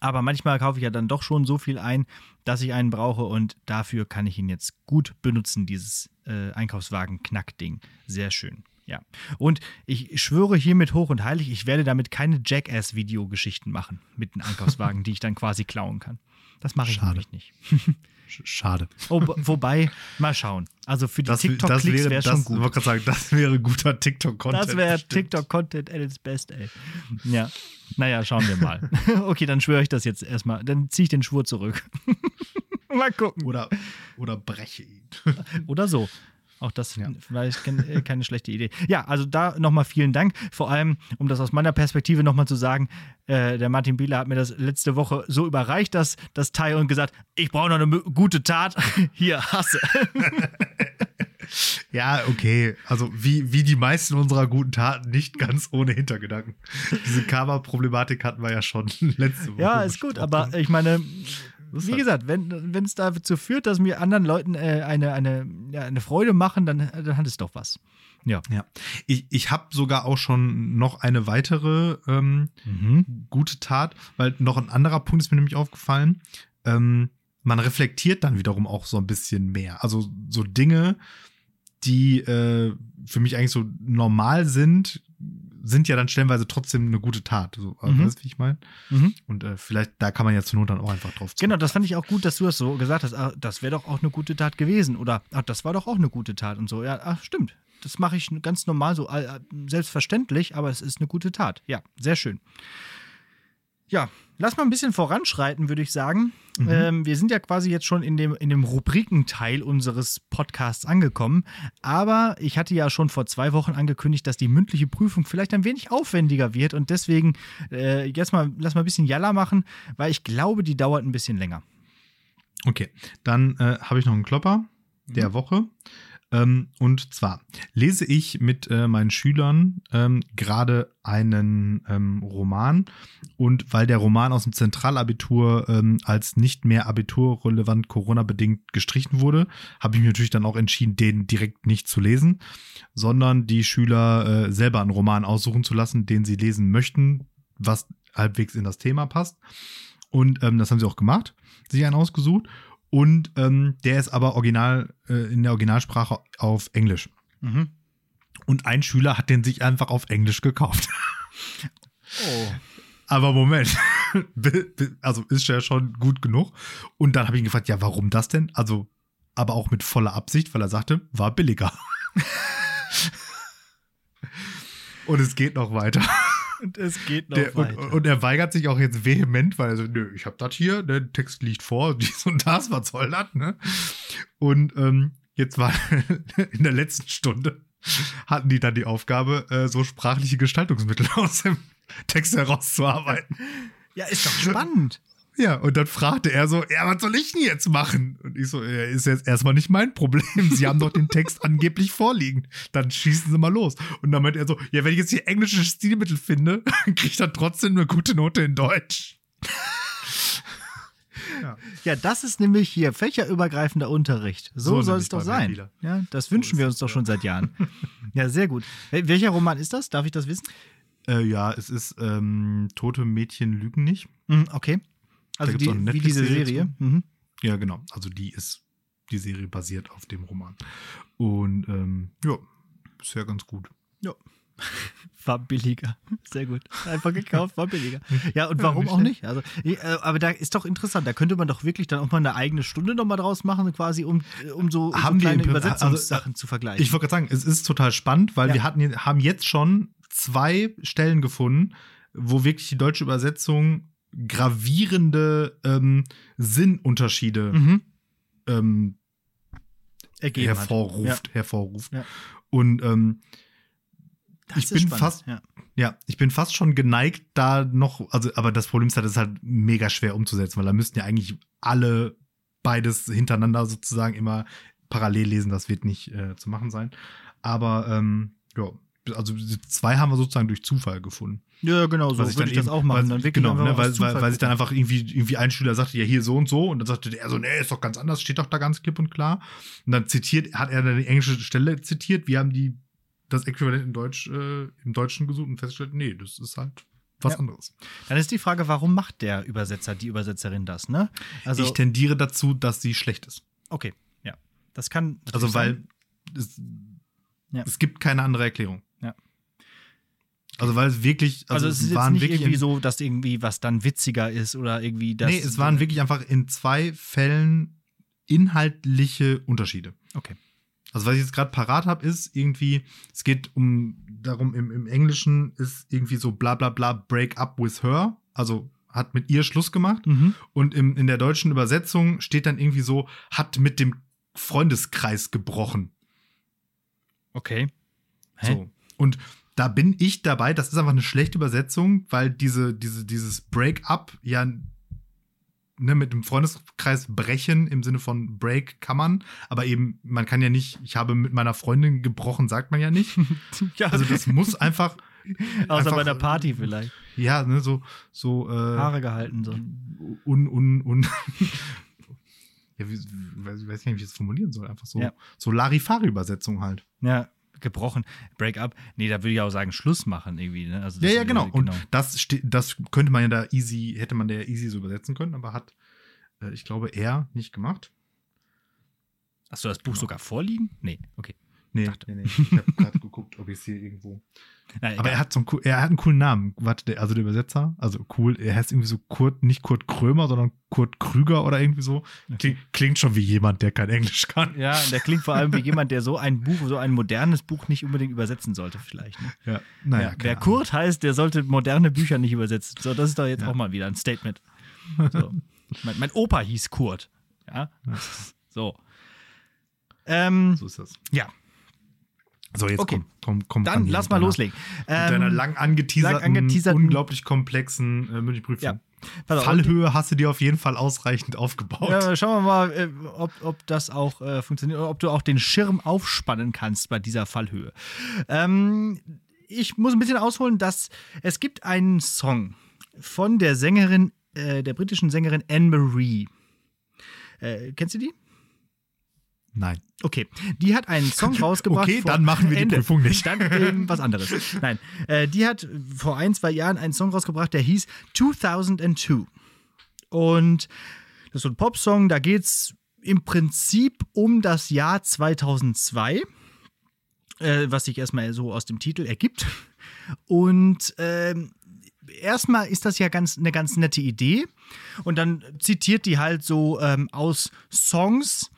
Aber manchmal kaufe ich ja dann doch schon so viel ein, dass ich einen brauche und dafür kann ich ihn jetzt gut benutzen, dieses äh, Einkaufswagen-Knackding. Sehr schön. Ja. Und ich schwöre hiermit hoch und heilig, ich werde damit keine Jackass-Videogeschichten machen mit den Einkaufswagen, die ich dann quasi klauen kann. Das mache ich Schade. nämlich nicht. Sch- Schade. Oh, wobei, mal schauen. Also für die TikTok-Klicks wäre das, schon Ich gut. wollte gerade sagen, das wäre guter TikTok-Content. Das wäre. TikTok-Content at its best, ey. Ja. Naja, schauen wir mal. okay, dann schwöre ich das jetzt erstmal. Dann ziehe ich den Schwur zurück. mal gucken. Oder, oder breche ihn. Oder so. Auch das Ja. vielleicht äh, keine schlechte Idee. Ja, also da nochmal vielen Dank. Vor allem, um das aus meiner Perspektive nochmal zu sagen, äh, der Martin Bieler hat mir das letzte Woche so überreicht, dass das Teil und gesagt, ich brauche noch eine gute Tat. Hier, hasse. Ja, okay. Also wie, wie die meisten unserer guten Taten nicht ganz ohne Hintergedanken. Diese Karma-Problematik hatten wir ja schon letzte Woche. Ja, ist gut, aber ich meine, wie gesagt, wenn es dazu führt, dass mir anderen Leuten äh, eine, eine, ja, eine Freude machen, dann, dann hat es doch was. Ja. Ja. Ich, ich habe sogar auch schon noch eine weitere ähm, Mhm. gute Tat, weil noch ein anderer Punkt ist mir nämlich aufgefallen. Ähm, man reflektiert dann wiederum auch so ein bisschen mehr. Also so Dinge, die äh, für mich eigentlich so normal sind, sind ja dann stellenweise trotzdem eine gute Tat. So, also, Mhm. Weißt du, wie ich meine? Mhm. Und äh, vielleicht, da kann man ja zur Not dann auch einfach drauf Genau, das fand ich auch gut, dass du das so gesagt hast. Ah, das wäre doch auch eine gute Tat gewesen. Oder ach, das war doch auch eine gute Tat und so. Ja, ach, stimmt. Das mache ich ganz normal so, äh, selbstverständlich, aber es ist eine gute Tat. Ja, sehr schön. Ja, lass mal ein bisschen voranschreiten, würde ich sagen. Ähm, wir sind ja quasi jetzt schon in dem, in dem Rubrikenteil unseres Podcasts angekommen. Aber ich hatte ja schon vor zwei Wochen angekündigt, dass die mündliche Prüfung vielleicht ein wenig aufwendiger wird. Und deswegen äh, jetzt mal, lass mal ein bisschen Jalla machen, weil ich glaube, die dauert ein bisschen länger. Okay, dann äh, habe ich noch einen Klopper der Mhm. Woche. Ähm, und zwar lese ich mit äh, meinen Schülern ähm, gerade einen ähm, Roman. Und weil der Roman aus dem Zentralabitur als nicht mehr abiturrelevant Corona-bedingt gestrichen wurde, habe ich mich natürlich dann auch entschieden, den direkt nicht zu lesen, sondern die Schüler äh, selber einen Roman aussuchen zu lassen, den sie lesen möchten, was halbwegs in das Thema passt. Und ähm, das haben sie auch gemacht, sich einen ausgesucht. Und ähm, der ist aber original äh, in der Originalsprache auf Englisch. Mhm. Und ein Schüler hat den sich einfach auf Englisch gekauft. Oh. Aber Moment, also ist ja schon gut genug. Und dann habe ich ihn gefragt, ja, warum das denn? Also, aber auch mit voller Absicht, weil er sagte, war billiger. und es geht noch weiter. Und es geht noch Der, und, weiter. und er weigert sich auch jetzt vehement, weil er so, nö, ich habe das hier, der Text liegt vor, dies und das, was soll das, ne? Und ähm, jetzt war in der letzten Stunde hatten die dann die Aufgabe, äh, so sprachliche Gestaltungsmittel aus dem Text herauszuarbeiten. ja, ist doch spannend. Ja, und dann fragte er so, ja, was soll ich denn jetzt machen? Und ich so, ja, ist jetzt erstmal nicht mein Problem. Sie haben doch den Text angeblich vorliegen. Dann schießen Sie mal los. Und dann meint er so, ja, wenn ich jetzt hier englische Stilmittel finde, kriege ich dann trotzdem eine gute Note in Deutsch. Ja, das ist nämlich hier fächerübergreifender Unterricht. So, So soll es doch sein. Ja, das wünschen ist wir uns doch ja. schon seit Jahren. ja, sehr gut. Wel welcher Roman ist das? Darf ich das wissen? Äh, ja, es ist ähm, Tote Mädchen lügen nicht. Mhm, okay. Also gibt's die, auch eine wie diese Serie. Mhm. Ja, genau. Also die ist, die Serie basiert auf dem Roman. Und ähm, ja, ist ja ganz gut. Ja. War billiger. Sehr gut. Einfach gekauft, war billiger. Ja, und warum auch nicht? Also, äh, aber da ist doch interessant. Da könnte man doch wirklich dann auch mal eine eigene Stunde nochmal draus machen, quasi, um, um so, Haben so wir kleine im- also, Übersetzungssachen zu vergleichen. Ich wollte gerade sagen, es ist total spannend, weil Ja. wir hatten, haben jetzt schon zwei Stellen gefunden, wo wirklich die deutsche Übersetzung gravierende ähm, Sinnunterschiede mhm. ähm, Ergeben hat. hervorruft, hervorruft. Ja. Und ähm, ich bin spannend, fast, ja. ja, ich bin fast schon geneigt, da noch, also, aber das Problem ist halt, das ist halt mega schwer umzusetzen, weil da müssten ja eigentlich alle beides hintereinander sozusagen immer parallel lesen. Das wird nicht äh, zu machen sein. Aber ähm, ja, also zwei haben wir sozusagen durch Zufall gefunden. Ja, genau, so Was ich würde dann ich das eben- auch machen. Weil, dann genau, ne, weil, weil, weil sich dann einfach irgendwie, irgendwie ein Schüler sagte, ja, hier so und so. Und dann sagte der so, nee, ist doch ganz anders, steht doch da ganz klipp und klar. Und dann zitiert, hat er dann die englische Stelle zitiert. Wir haben die, das Äquivalent in Deutsch, äh, im Deutschen gesucht und festgestellt, nee, das ist halt was Ja. anderes. Dann ist die Frage, warum macht der Übersetzer, die Übersetzerin das, ne? Also, ich tendiere dazu, dass sie schlecht ist. okay, ja. Das kann. Also, weil es, Ja. es gibt keine andere Erklärung. Also, weil es wirklich, Also, also, es ist jetzt waren nicht wirklich irgendwie so, dass irgendwie was dann witziger ist oder irgendwie das. nee, es waren wirklich einfach in zwei Fällen inhaltliche Unterschiede. Okay. Also was ich jetzt gerade parat habe, ist irgendwie, es geht um darum, im, im Englischen ist irgendwie so bla bla bla break up with her, also hat mit ihr Schluss gemacht. Mhm. Und im, in der deutschen Übersetzung steht dann irgendwie so, hat mit dem Freundeskreis gebrochen. Okay. Hä? So. Und da bin ich dabei, das ist einfach eine schlechte Übersetzung, weil diese, diese, dieses Break-up ja ne, mit dem Freundeskreis brechen im Sinne von Break kann man, aber eben, man kann ja nicht, ich habe mit meiner Freundin gebrochen, sagt man ja nicht. ja, Also das muss einfach, außer einfach- bei der Party vielleicht. ja, ne, so, so äh, Haare gehalten so. un, un, un ja, wie, weiß, ich weiß nicht, wie ich das formulieren soll. Einfach so, Ja. so Larifari-Übersetzung halt. Ja, gebrochen. Break-up. Nee, da würde ich auch sagen, Schluss machen irgendwie. Ne? Also Ja, das- ja, genau. Und genau. das, ste- das könnte man ja da easy, hätte man da ja easy so übersetzen können, aber hat, äh, ich glaube, er nicht gemacht. Hast du das Buch sogar vorliegen? Nee, okay. Nee, Dachte. nee, nee. Ich habe gerade geguckt, ob ich es hier irgendwo. Na, Aber er hat so einen, er hat einen coolen Namen. Warte, der, also der Übersetzer, also cool, er heißt irgendwie so Kurt, nicht Kurt Krömer, sondern Kurt Krüger oder irgendwie so. Klingt, klingt schon wie jemand, der kein Englisch kann. Ja, und der klingt vor allem wie jemand, der so ein Buch, so ein modernes Buch nicht unbedingt übersetzen sollte, vielleicht. Ne? Ja, naja, Ja, wer. Kurt heißt, der sollte moderne Bücher nicht übersetzen. So, das ist doch jetzt Ja. auch mal wieder ein Statement. So. mein, mein Opa hieß Kurt. Ja. So. Ähm, So ist das. ja, So, jetzt Okay. komm, komm, komm. dann lass mal deiner- loslegen. Mit deiner Ähm, lang angeteaserten, lang angeteaserten- unglaublich komplexen äh, Münchprüfung. Ja. Fallhöhe hast du dir auf jeden Fall ausreichend aufgebaut. Ja, schauen wir mal, äh, ob, ob das auch äh, funktioniert oder ob du auch den Schirm aufspannen kannst bei dieser Fallhöhe. Ähm, ich muss ein bisschen ausholen, dass es gibt einen Song von der Sängerin, äh, der britischen Sängerin Anne-Marie. Äh, kennst du die? Nein. Okay, die hat einen Song rausgebracht. Okay, dann machen wir die Ende. Prüfung nicht. Dann eben was anderes. Nein, äh, die hat vor ein, zwei Jahren einen Song rausgebracht, der hieß 2002. Und das ist so ein Popsong, da geht es im Prinzip um das Jahr 2002, äh, was sich erstmal so aus dem Titel ergibt. Und ähm, erstmal ist das ja ganz eine ganz nette Idee. Und dann zitiert die halt so ähm, aus Songs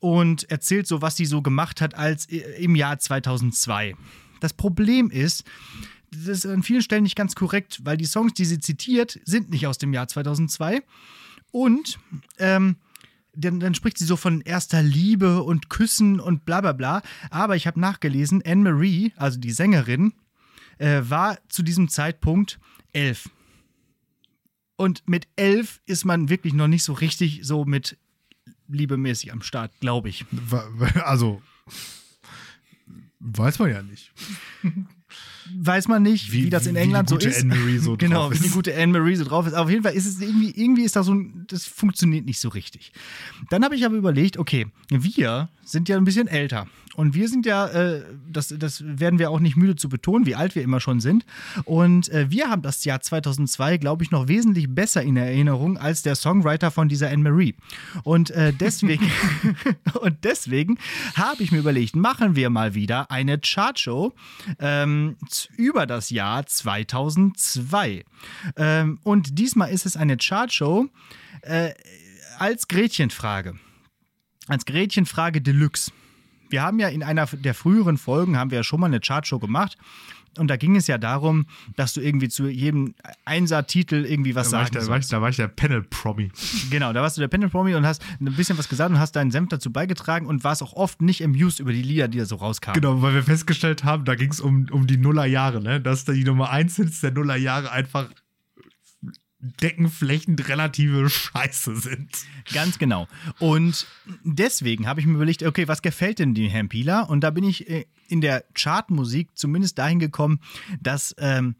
und erzählt so, was sie so gemacht hat als i- im Jahr 2002. Das Problem ist, das ist an vielen Stellen nicht ganz korrekt, weil die Songs, die sie zitiert, sind nicht aus dem Jahr 2002. Und ähm, dann, dann spricht sie so von erster Liebe und Küssen und bla bla bla. Aber ich habe nachgelesen, Anne-Marie, also die Sängerin, äh, war zu diesem Zeitpunkt elf. Und mit elf ist man wirklich noch nicht so richtig so mit liebemäßig am Start, glaube ich. Also, weiß man ja nicht. Weiß man nicht, wie, das in wie England so ist. So genau, wie die gute Anne-Marie so drauf ist. Aber auf jeden Fall ist es irgendwie, irgendwie ist da so ein, das funktioniert nicht so richtig. Dann habe ich aber überlegt, okay, wir sind ja ein bisschen älter. Und wir sind ja, äh, das, das werden wir auch nicht müde zu betonen, wie alt wir immer schon sind. Und äh, wir haben das Jahr 2002, glaube ich, noch wesentlich besser in Erinnerung als der Songwriter von dieser Anne-Marie. Und äh, deswegen, und deswegen habe ich mir überlegt, machen wir mal wieder eine Chartshow ähm, über das Jahr 2002. Ähm, und diesmal ist es eine Chartshow äh, als Gretchenfrage. Als Gretchenfrage Deluxe. Wir haben ja in einer der früheren Folgen haben wir ja schon mal eine Chartshow gemacht. und da ging es ja darum, dass du irgendwie zu jedem Einser-Titel irgendwie was Da sagen sollst. da war ich der Panel-Promi. Genau, da warst du der Panel Promi und hast ein bisschen was gesagt und hast deinen Senf dazu beigetragen und warst auch oft nicht amused über die Lieder, die da so rauskamen. Genau, weil wir festgestellt haben, da ging es um, um die Nullerjahre, ne? Dass da die Nummer 1 Hits der Nullerjahre einfach deckenflächend relative Scheiße sind. Ganz genau. Und deswegen habe ich mir überlegt, okay, was gefällt denn dem Herrn Pieler? Und da bin ich äh, in der Chartmusik zumindest dahin gekommen, dass ähm,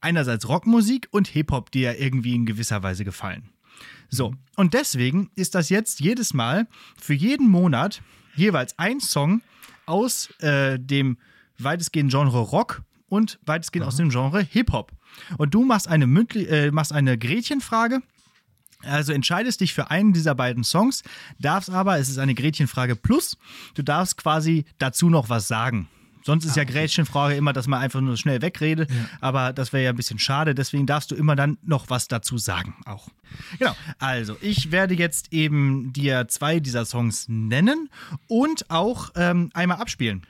einerseits Rockmusik und Hip-Hop dir irgendwie in gewisser Weise gefallen. So, und deswegen ist das jetzt jedes Mal für jeden Monat jeweils ein Song aus äh, dem weitestgehend Genre Rock und weitestgehend aus dem Genre Hip-Hop. Und du machst eine, mündli- äh, machst eine Gretchenfrage. Also entscheidest dich für einen dieser beiden Songs, darfst aber, es ist eine Gretchenfrage plus, du darfst quasi dazu noch was sagen. Sonst ist ja Gretchenfrage immer, dass man einfach nur schnell wegredet, aber das wäre ja ein bisschen schade, deswegen darfst du immer dann noch was dazu sagen auch. Genau, also ich werde jetzt eben dir zwei dieser Songs nennen und auch ähm, einmal abspielen.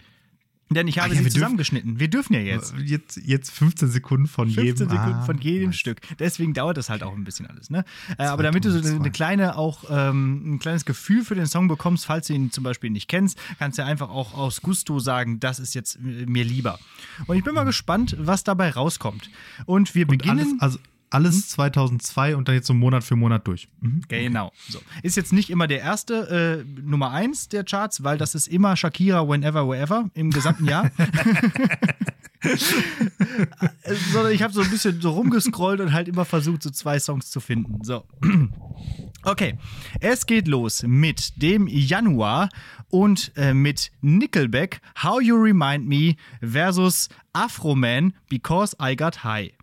Denn ich habe ja, sie wir dürfen- zusammengeschnitten. Wir dürfen ja jetzt. Jetzt, jetzt 15 Sekunden von 15 jedem. Sekunden Ah, von jedem nice. Stück. Deswegen dauert das halt auch ein bisschen alles. Ne? Äh, aber damit du so eine, eine kleine, auch ähm, ein kleines Gefühl für den Song bekommst, falls du ihn zum Beispiel nicht kennst, kannst du einfach auch aus Gusto sagen, das ist jetzt äh, mir lieber. Und ich bin mal gespannt, was dabei rauskommt. Und wir Und beginnen. alles, also alles 2002 und dann jetzt so Monat für Monat durch. Mhm. Genau. So. Ist jetzt nicht immer der erste äh, Nummer 1 der Charts, weil das ist immer Shakira Whenever, Wherever im gesamten Jahr. Sondern ich habe so ein bisschen so rumgescrollt und halt immer versucht, so zwei Songs zu finden. So. Okay, es geht los mit dem Januar und äh, mit Nickelback, How You Remind Me versus Afroman, Because I Got High.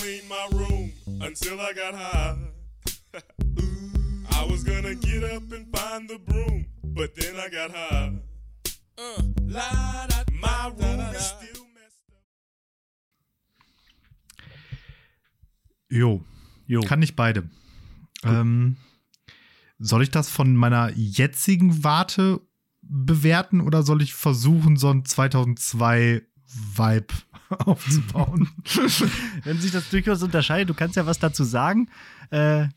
Was gonna clean my room until I got high. I was gonna get up and find the broom, but then I got high. Uh, la, da, my room is still messed up. Jo. Jo. Kann ich beide. Ähm, soll ich das von meiner jetzigen Warte bewerten oder soll ich versuchen, so ein 2002 Vibe aufzubauen? Wenn sich das durchaus unterscheidet, du kannst ja was dazu sagen. Äh,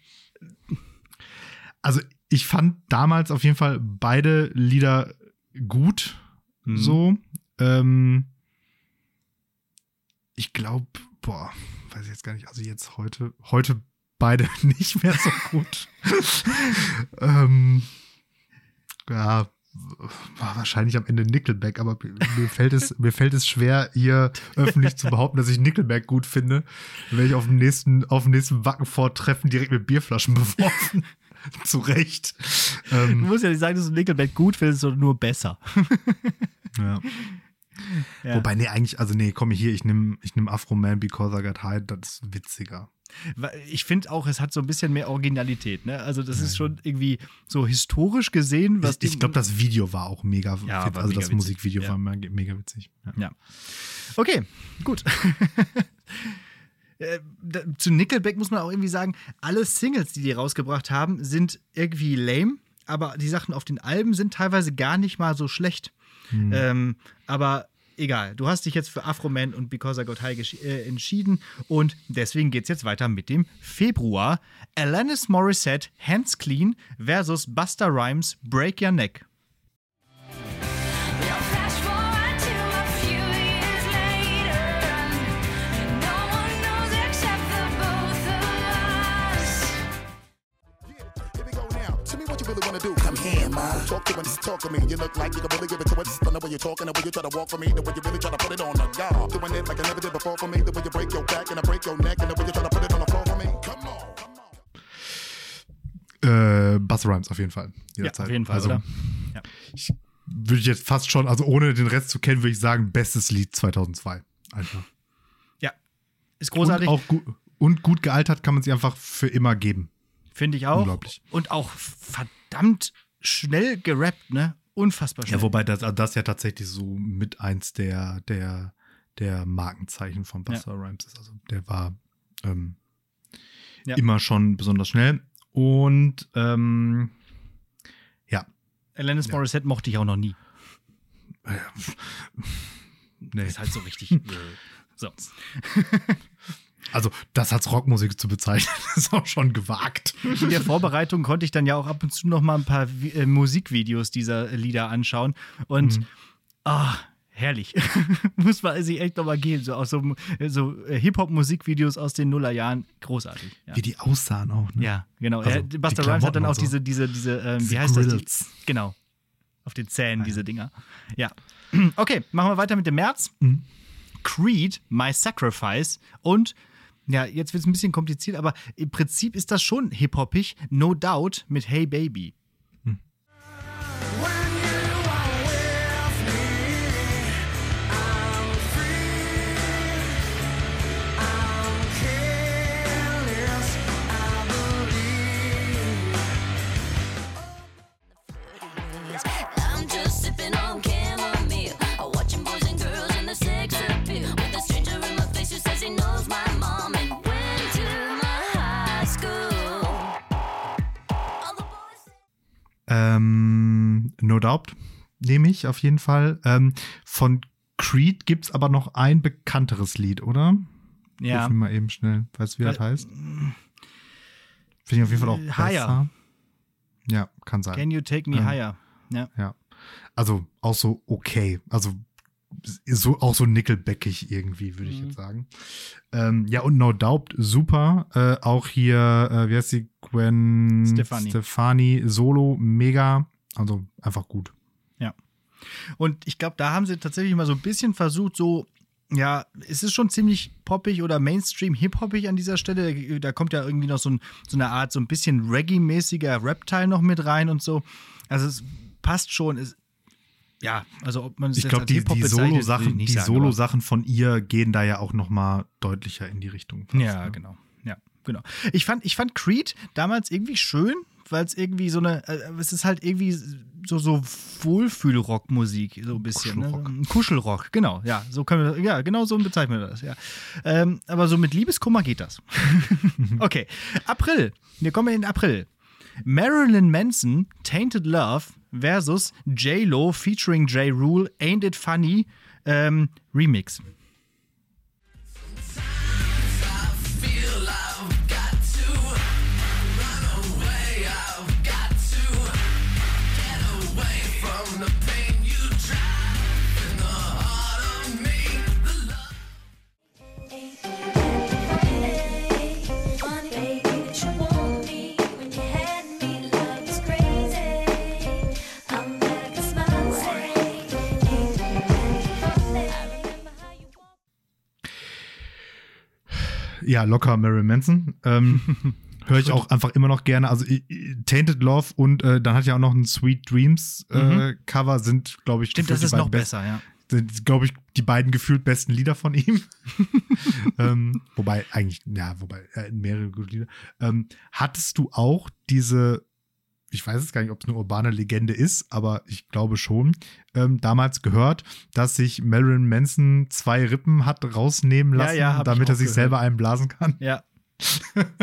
also ich fand damals auf jeden Fall beide Lieder gut. Mhm. So. Ähm, ich glaube, boah, weiß ich jetzt gar nicht. Also jetzt heute, heute beide nicht mehr so gut. ähm, ja, wahrscheinlich am Ende Nickelback, aber mir fällt es, mir fällt es schwer, hier öffentlich zu behaupten, dass ich Nickelback gut finde. Werde ich auf dem nächsten, auf dem nächsten Wackenfort-Treffen direkt mit Bierflaschen beworfen. Zu Recht. du Ähm, musst ja nicht sagen, dass du Nickelback gut findest, sondern nur besser. ja. Ja. Wobei, nee, eigentlich, also nee, komm hier, ich nehme ich nehm Afro Man Because I Got High, das ist witziger. Ich finde auch, es hat so ein bisschen mehr Originalität. Ne? Also, das ist schon irgendwie so historisch gesehen, was ich ich glaube, das Video war auch mega Ja, fit. Also mega das witzig. Musikvideo Ja. war mega, witzig. Ja. Ja. Okay, gut. Äh, Zu Nickelback muss man auch irgendwie sagen, alle Singles, die die rausgebracht haben, sind irgendwie lame, aber die Sachen auf den Alben sind teilweise gar nicht mal so schlecht. Ähm, aber egal, du hast dich jetzt für Afroman und Because I Got High äh, entschieden und deswegen geht's jetzt weiter mit dem Februar. Alanis Morissette, Hands Clean versus Buster Rhymes, Break Your Neck. Wanna do. Come here, ma. Talk to me, talk to me. You look like you can really give it to us. The way you're talking, the way you try to walk for me, the way you really try to put it on the guard. Doing it like I never did before for me, the way you break your back and I break your neck, and the way you try to put it on the floor for me. Come on. Äh, Buzz Rhymes auf jeden Fall. Jederzeit. auf jeden Fall, Also, oder? Ja. ich würde jetzt fast schon, also ohne den Rest zu kennen, würde ich sagen, bestes Lied 2002. Einfach. Ja, ist Und großartig. auch gut, und gut gealtert kann man sie einfach für immer geben. Finde ich auch. Unglaublich. Und auch verdammt schnell gerappt, ne? unfassbar schnell. Ja, wobei das, also das ja tatsächlich so mit eins der, der, der Markenzeichen von Buster Rhymes ist. Also der war ähm, Ja. immer schon besonders schnell. Und ähm, ja, Alanis Morissette mochte ich auch noch nie. nee. Ist halt so richtig. so. Also das als Rockmusik zu bezeichnen, ist auch schon gewagt. In der Vorbereitung konnte ich dann ja auch ab und zu noch mal ein paar äh, Musikvideos dieser Lieder anschauen. Und Mhm. ah, herrlich. Muss man sich echt noch mal gehen. So aus so, so äh, Hip-Hop-Musikvideos aus den Nullerjahren. Großartig. Ja, Wie die aussahen auch, ne? ja genau. Also, die Buster Rhymes hat dann auch so. diese, diese, diese, ähm, wie heißt das? Die, genau. Auf den Zähnen, diese Dinger. Ja. Okay, machen wir weiter mit dem März. Mhm. Creed, My Sacrifice und ja, jetzt wird es ein bisschen kompliziert, aber im Prinzip ist das schon hip-hoppig, no doubt, mit Hey Baby. Ähm, no doubt nehme ich auf jeden Fall. Ähm, von Creed gibt es aber noch ein bekannteres Lied, oder? Ja. Ruf mir mal eben schnell. Weißt du, wie das Weil- heißt? Finde ich auf jeden Fall auch Äh, besser. Higher. Ja, kann sein. Can you take me Ähm. higher? Ja. Ja. Also auch so okay. Also so, auch so nickelbackig irgendwie, würde ich Mhm. jetzt sagen. Ähm, ja, und No Doubt, super. Äh, auch hier, äh, wie heißt sie? Gwen Stefani. Stefani, Solo, mega. Also einfach gut. Und ich glaube, da haben sie tatsächlich mal so ein bisschen versucht, so, ja, es ist schon ziemlich poppig oder Mainstream-hip-hoppig an dieser Stelle. Da kommt ja irgendwie noch so, ein, so eine Art, so ein bisschen Reggae-mäßiger Rap-Teil noch mit rein und so. Also es passt schon. Es, ja, also ob man es Ich glaube, die, die Solo-Sachen, Solo-Sachen von ihr gehen da ja auch noch mal deutlicher in die Richtung. aber- Ja, genau. Ja, genau. Ich fand, ich fand Creed damals irgendwie schön, weil es irgendwie so eine, äh, es ist halt irgendwie so, so Wohlfühl-Rock-Musik, so ein bisschen. Kuschelrock. Ne? Kuschelrock, genau. Ja, so können wir, ja, genau so bezeichnen wir das, ja. Ähm, aber so mit Liebeskummer geht das. okay. April. Wir kommen in April. Marilyn Manson, Tainted Love versus J-Lo featuring J. Rule, Ain't It Funny, ähm, Remix. Ja, locker Marilyn Manson. Ähm, Höre ich auch einfach immer noch gerne. Also Tainted Love und äh, dann hat ja auch noch ein Sweet Dreams äh, Cover sind, glaube ich, Mhm. Stimmt, das ist noch besser, ja. Sind, glaube ich, die beiden gefühlt besten Lieder von ihm. ähm, wobei, eigentlich, ja, wobei, äh, mehrere gute Lieder. Ähm, hattest du auch diese, ich weiß jetzt gar nicht, ob es eine urbane Legende ist, aber ich glaube schon, ähm, damals gehört, dass sich Marilyn Manson zwei Rippen hat rausnehmen Ja, lassen, ja, ich damit er sich gehört. selber einblasen kann. Ja.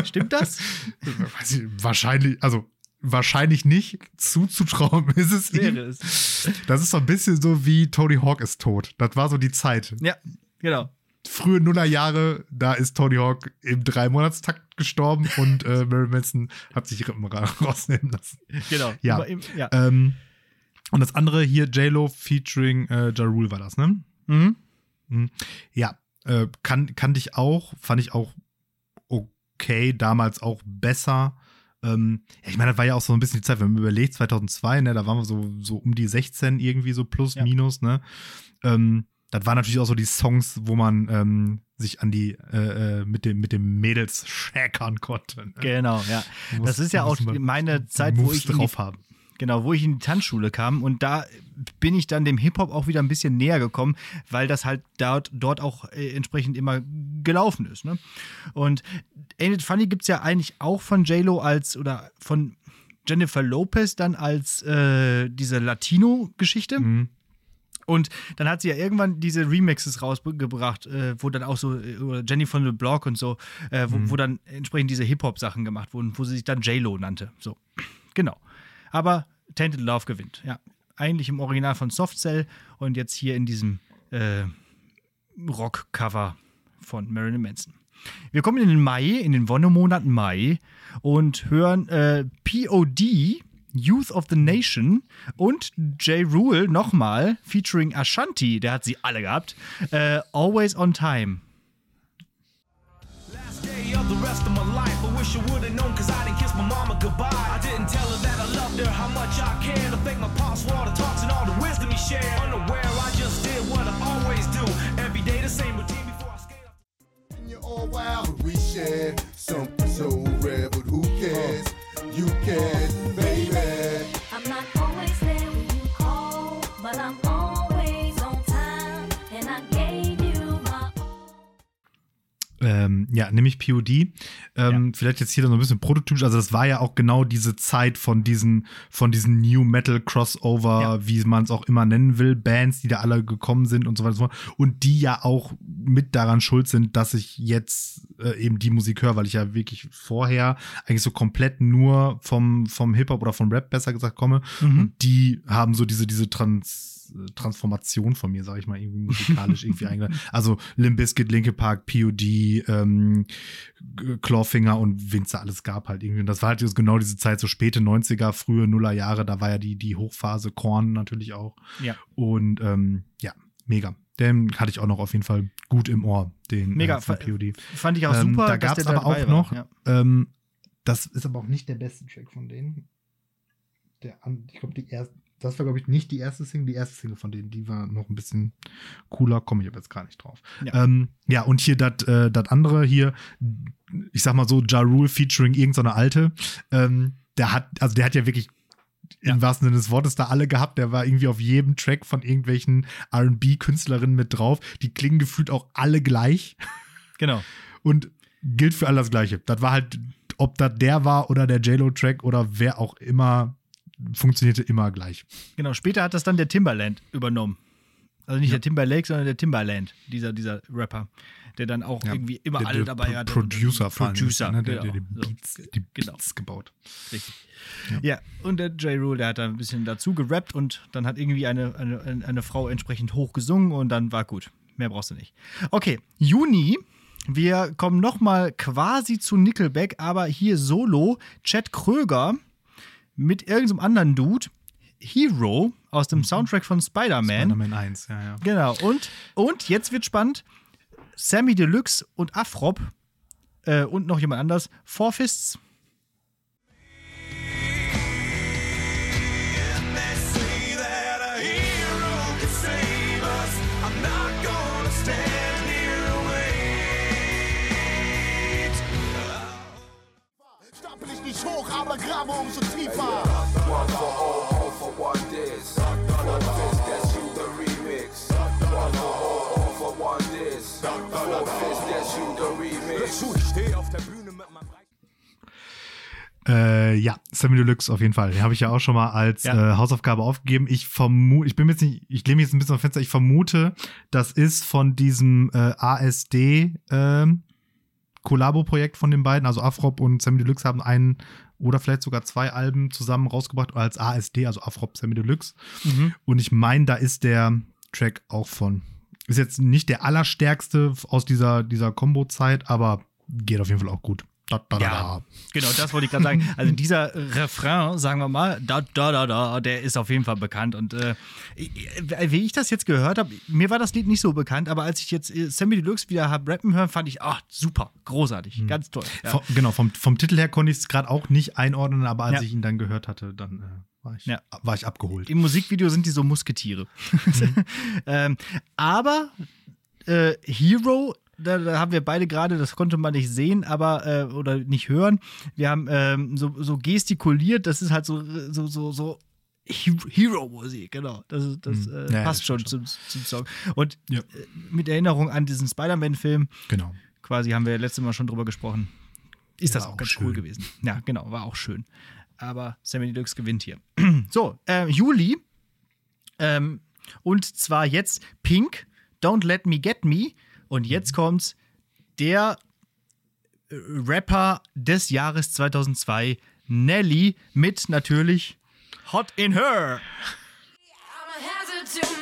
Stimmt das? Ich, wahrscheinlich, also wahrscheinlich nicht. Zuzutrauen ist es ihm. Wäre es. Das ist so ein bisschen so wie Tony Hawk ist tot. Das war so die Zeit. Ja, genau. Frühe Nullerjahre, da ist Tony Hawk im Dreimonatstakt gestorben und äh, Marilyn Manson hat sich Rippen ra- rausnehmen lassen. Genau. Ja. Im- ja. Ähm, und das andere hier, J-Lo featuring äh, Ja Rule war das, ne? Mhm. Ja, äh, kann, kannte ich auch, fand ich auch okay, damals auch besser. Ähm, ja, ich meine, das war ja auch so ein bisschen die Zeit, wenn man überlegt, 2002, ne, da waren wir so, so um die 16 irgendwie so plus, Ja. minus, ne. Ähm, das waren natürlich auch so die Songs, wo man ähm, sich an die, äh, äh, mit dem, mit dem Mädels schäkern konnte. Ne? Genau, ja. Muss- Das ist ja auch meine Zeit, wo ich drauf haben. genau, wo ich in die Tanzschule kam und da bin ich dann dem Hip-Hop auch wieder ein bisschen näher gekommen, weil das halt dort, dort auch äh, entsprechend immer gelaufen ist. Ne? Und Ain't It Funny gibt es ja eigentlich auch von J-Lo als oder von Jennifer Lopez dann als äh, diese Latino-Geschichte. Mhm. Und dann hat sie ja irgendwann diese Remixes rausgebracht, äh, wo dann auch so äh, oder Jenny von the Block und so, äh, wo, wo dann entsprechend diese Hip-Hop-Sachen gemacht wurden, wo sie sich dann J-Lo nannte. So, genau. Aber Tainted Love gewinnt, ja. Eigentlich im Original von Soft Cell und jetzt hier in diesem äh, Rock-Cover von Marilyn Manson. Wir kommen in den Mai, in den Wonnemonat Mai und hören äh, POD, Youth of the Nation und J. Rule nochmal, featuring Ashanti, der hat sie alle gehabt, äh, Always on Time. Last day of the rest of my life. I wish I would've known cause I didn't kiss my mama goodbye. I didn't tell her that I loved her, how much I cared. I thank my pops for all the talks and all the wisdom he shared. Unaware, I just did what I always do. Every day the same routine before I skate up. You're all wild, but we share something so rare. But who cares? You can, Ähm, ja, nämlich POD. Ähm, Vielleicht jetzt hier noch ein bisschen prototypisch. Also, das war ja auch genau diese Zeit von diesen, von diesen New Metal Crossover, Ja. wie man es auch immer nennen will, Bands, die da alle gekommen sind und so weiter und so fort. Und die ja auch mit daran schuld sind, dass ich jetzt äh, eben die Musik höre, weil ich ja wirklich vorher eigentlich so komplett nur vom, vom Hip-Hop oder vom Rap besser gesagt komme. Und die haben so diese, diese Trans Transformation von mir, sage ich mal, irgendwie musikalisch irgendwie eingeleitet. Also Limp Bizkit, Linkin Park, POD, ähm, Clawfinger und Winzer, alles gab halt irgendwie. Und das war halt jetzt genau diese Zeit, so späte 90er, frühe Nuller Jahre, da war ja die, die Hochphase, Korn natürlich auch. Ja. Und ähm, ja, mega. Den hatte ich auch noch auf jeden Fall gut im Ohr, den Mega, äh, von POD. Fand ich auch Ähm, super. da gab es aber auch noch, Ja. ähm, das ist aber auch nicht der beste Track von denen. Der, ich glaube, die erste, das war, glaube ich, nicht die erste Single. Die erste Single von denen, die war noch ein bisschen cooler, komme ich aber jetzt gar nicht drauf. Ja. Ähm, ja, und hier das äh, andere hier, ich sag mal so, Ja Rule featuring irgendeine alte, ähm, der hat, also der hat ja wirklich im wahrsten Sinne des Wortes da alle gehabt. Der war irgendwie auf jedem Track von irgendwelchen RB-Künstlerinnen mit drauf. Die klingen gefühlt auch alle gleich Genau. und gilt für alle das Gleiche. Das war halt, ob das der war oder der JLo-Track oder wer auch immer, funktionierte immer gleich. Genau, später hat das dann der Timberland übernommen. Also nicht der Timberlake, sondern der Timberland, dieser, dieser Rapper, der dann auch Ja, irgendwie immer der, alle der dabei Pro- hatte. Producer, Producer, ne? der, genau. der, die So, Beats, die genau. Beats gebaut. Richtig. Ja. und der J. Rule, der hat da ein bisschen dazu gerappt und dann hat irgendwie eine, eine, eine- eine Frau entsprechend hoch gesungen und dann war gut. Mehr brauchst du nicht. Okay, Juni. Wir kommen nochmal quasi zu Nickelback, aber hier solo. Chad Kröger mit irgendeinem anderen Dude. Hero aus dem Soundtrack von Spider-Man. Spider-Man 1, ja, ja. Genau. Und, und jetzt wird spannend. Sammy Deluxe und Afrop äh, und noch jemand anders. Four Fists. Grabe umso tiefer. One for all, all for one diss. One fist, that's you the remix. One for all, all for one diss. One fist, that's you the remix. Ich steh auf der Bühne mit meinem Äh, ja, Sammy Deluxe auf jeden Fall. Den habe ich ja auch schon mal als Ja. äh, Hausaufgabe aufgegeben. Ich vermute, ich bin jetzt nicht, ich lehne mich jetzt ein bisschen auf Fenster, ich vermute, das ist von diesem äh, ASD ähm, Kollabo-Projekt von den beiden. Also Afrop und Sammy Deluxe haben einen oder vielleicht sogar zwei Alben zusammen rausgebracht als ASD, also Afrop Sammy Deluxe. Und ich meine, da ist der Track auch von. Ist jetzt nicht der allerstärkste aus dieser, dieser Combo-Zeit, aber geht auf jeden Fall auch gut. Da, da, Ja. da. Genau, das wollte ich gerade sagen. Also dieser Refrain, sagen wir mal, da, da, da, da, der ist auf jeden Fall bekannt. Und äh, wie ich das jetzt gehört habe, mir war das Lied nicht so bekannt, aber als ich jetzt äh, Sammy Deluxe wieder habe rappen hören, fand ich, ach, super, großartig, ganz toll. Ja. Vom, genau, vom, vom Titel her konnte ich es gerade auch nicht einordnen, aber als Ja. ich ihn dann gehört hatte, dann äh, war, ich, Ja. war ich abgeholt. Im Musikvideo sind die so Musketiere. ähm, aber äh, Hero, da, da haben wir beide gerade, das konnte man nicht sehen, aber äh, oder nicht hören. Wir haben ähm, so, so gestikuliert, das ist halt so, so, so, so He- Hero-Musik, genau. Das, ist- das Hm. äh, Ja, passt das schon stimmt zum, zum Song. Und Ja. äh, mit Erinnerung an diesen Spider-Man-Film, Genau. quasi haben wir letztes Mal schon drüber gesprochen. Ist Ja, das auch auch ganz schön. cool gewesen. Ja, genau, war auch schön. aber Sammy Deluxe gewinnt hier. so, ähm, Juli. Ähm, und zwar jetzt Pink, Don't Let Me Get Me. Und jetzt kommt's, der äh, Rapper des Jahres 2002, Nelly, mit natürlich Hot in Her. I'm a hazard to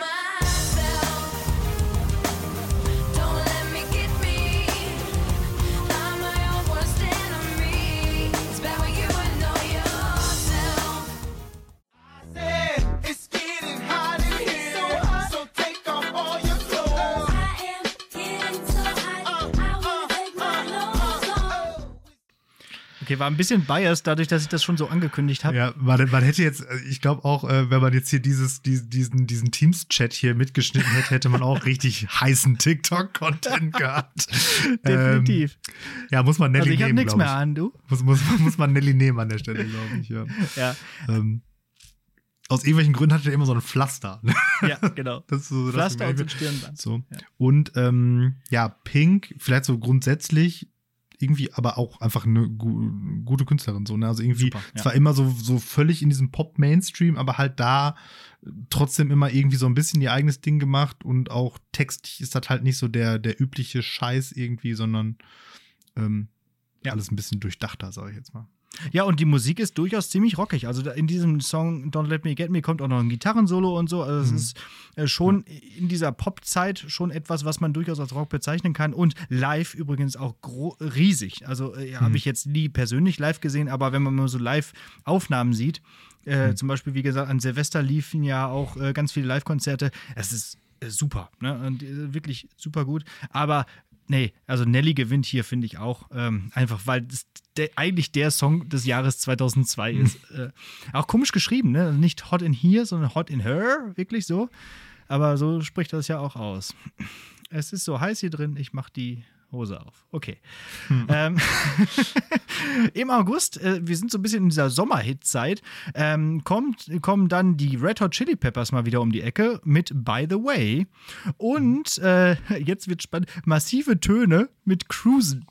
Okay, war ein bisschen biased, dadurch, dass ich das schon so angekündigt habe. Ja, man, man hätte jetzt, äh, ich glaube auch, äh, wenn man jetzt hier dieses, dies- diesen, diesen Teams-Chat hier mitgeschnitten hätte, hätte man auch richtig heißen TikTok-Content gehabt. Definitiv. Ähm, ja, muss man Nelly also ich habe nehmen, nichts mehr an, du. Muss, muss, muss man Nelly nehmen an der Stelle, glaube ich. Ja. Ja, Ähm, aus irgendwelchen Gründen hatte er immer so ein Pflaster. ja genau. Das ist so, Pflaster und. Stirnband. So. Und ähm, ja, Pink, vielleicht so grundsätzlich irgendwie, aber auch einfach eine gu gute Künstlerin. So, ne? Also irgendwie Super, ja. zwar immer so, so völlig in diesem Pop-Mainstream, aber halt da trotzdem immer irgendwie so ein bisschen ihr eigenes Ding gemacht und auch textlich ist das halt nicht so der, der übliche Scheiß irgendwie, sondern ähm, Ja. alles ein bisschen durchdachter, sage ich jetzt mal. Ja, und die Musik ist durchaus ziemlich rockig. Also in diesem Song Don't Let Me Get Me kommt auch noch ein Gitarrensolo und so. Also es ist äh, schon in dieser Pop-Zeit schon etwas, was man durchaus als Rock bezeichnen kann. Und live übrigens auch riesig. Also äh, habe ich jetzt nie persönlich live gesehen, aber wenn man mal so Live-Aufnahmen sieht, äh, zum Beispiel, wie gesagt, an Silvester liefen ja auch äh, ganz viele Live-Konzerte. Es ist äh, super, ne? Und äh, wirklich super gut. Aber nee, also Nelly gewinnt hier, finde ich auch. Ähm, einfach, weil das der, eigentlich der Song des Jahres 2002 ist. Äh, auch komisch geschrieben, ne? Nicht Hot in Here, sondern Hot in Her, wirklich so. Aber so spricht das ja auch aus. Es ist so heiß hier drin, ich mach die Hose auf. Okay. Ähm, Im August, äh, wir sind so ein bisschen in dieser Sommerhit-Zeit, ähm, kommt, kommen dann die Red Hot Chili Peppers mal wieder um die Ecke mit By the Way. Und äh, jetzt wird spannend, massive Töne mit Cruisen.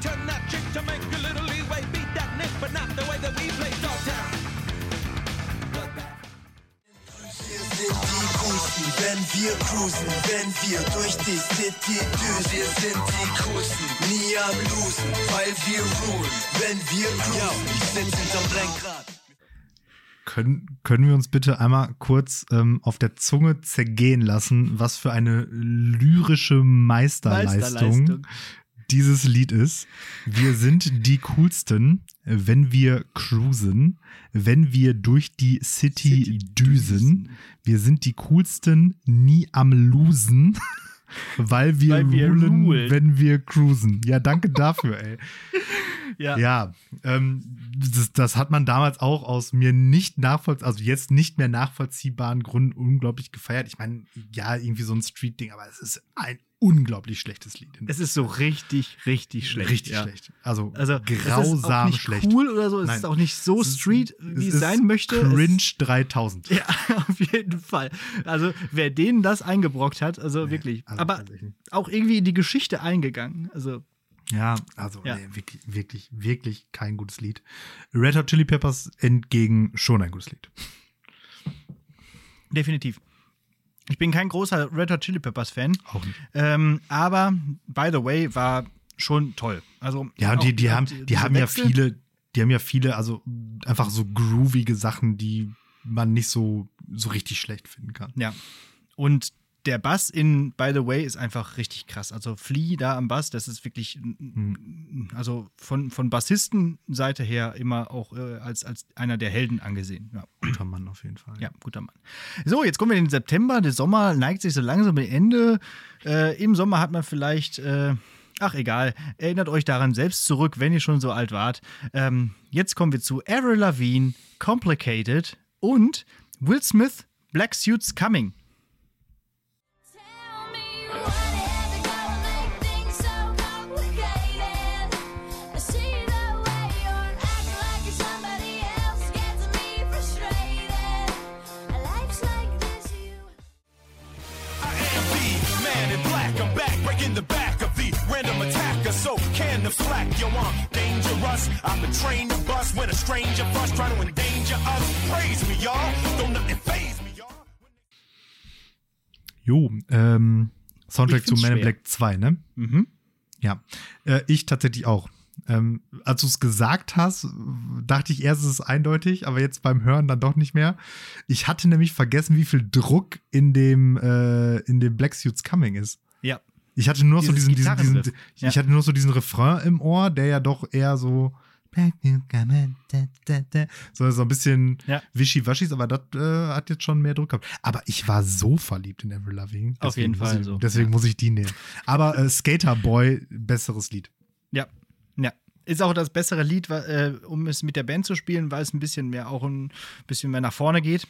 Turn that chick to make a little leeway. Beat that Nick, but not the way that we play Dogtown. Wir sind die Coolsten, wenn wir cruisen, wenn wir durch die City düsen. Wir sind die Coolsten, nie am Losen, weil wir ruhen, wenn wir cruisen. Ich sitz hinterm Lenkrad. Können, können wir uns bitte einmal kurz ähm, auf der Zunge zergehen lassen, was für eine lyrische Meisterleistung, Meisterleistung. Dieses Lied ist? Wir sind die coolsten, wenn wir cruisen, wenn wir durch die City, City düsen. Wir sind die coolsten, nie am losen. Weil wir, Weil wir rulen, rulen. wenn wir cruisen. Ja, danke dafür, ey. Ja. Ja, ähm, das, das hat man damals auch aus mir nicht nachvollziehbaren, also jetzt nicht mehr nachvollziehbaren Gründen unglaublich gefeiert. Ich meine, ja, irgendwie so ein Street-Ding, aber es ist ein unglaublich schlechtes Lied. Es ist so richtig, richtig schlecht. richtig ja. schlecht. Also, Also, es ist grausam auch nicht schlecht. cool oder so. Es Nein. ist auch nicht so Es street, wie es, ist sein möchte. Cringe Es, 3000. ja, auf jeden Fall. Also, wer denen das eingebrockt hat, also wirklich. also aber auch irgendwie in die Geschichte eingegangen. Also, Ja, also Ja. Nee, wirklich, wirklich, wirklich kein gutes Lied. Red Hot Chili Peppers entgegen schon ein gutes Lied. definitiv. Ich bin kein großer Red Hot Chili Peppers Fan. Auch nicht. Ähm, aber, by the way, war schon toll. Also, Ja, und die, die haben, die haben ja Wechsel- viele, die haben ja viele, also einfach so groovige Sachen, die man nicht so, so richtig schlecht finden kann. Ja. Und der Bass in By the Way ist einfach richtig krass. Also Flea da am Bass, das ist wirklich, Hm. also von, von Bassistenseite her immer auch äh, als, als einer der Helden angesehen. Ja. Guter Mann auf jeden Fall. Ja, guter Mann. So, jetzt kommen wir in den September. Der Sommer neigt sich so langsam dem Ende. Äh, Im Sommer hat man vielleicht, äh, ach egal, erinnert euch daran selbst zurück, wenn ihr schon so alt wart. Ähm, jetzt kommen wir zu Avril Lavigne, Complicated und Will Smith, Black Suits Coming. Yo, I'm dangerous. I've been trained to bust when a stranger fuss trying to endanger us. Praise me, y'all. Don't nothing phase me, y'all. Jo, ähm, Soundtrack zu Man in. Black 2, ne? Mhm. Ja, äh, ich tatsächlich auch. Ähm, als du es gesagt hast, dachte ich erst, es ist eindeutig, aber jetzt beim Hören dann doch nicht mehr. Ich hatte nämlich vergessen, wie viel Druck in dem, äh, in dem Black Suits Coming ist. Ja. Ich hatte nur so diesen, diesen, diesen Gitarrenriff. ich Ja. hatte nur so diesen Refrain im Ohr, der ja doch eher so so, so ein bisschen Ja. wischiwaschi ist, aber das äh, hat jetzt schon mehr Druck gehabt. Aber ich war so verliebt in Avril Lavigne. Auf jeden Fall ich, so, Deswegen ja. muss ich die nehmen. Aber äh, Skater Boy, besseres Lied. Ja, ja. Ist auch das bessere Lied, äh, um es mit der Band zu spielen, weil es ein bisschen mehr auch ein bisschen mehr nach vorne geht.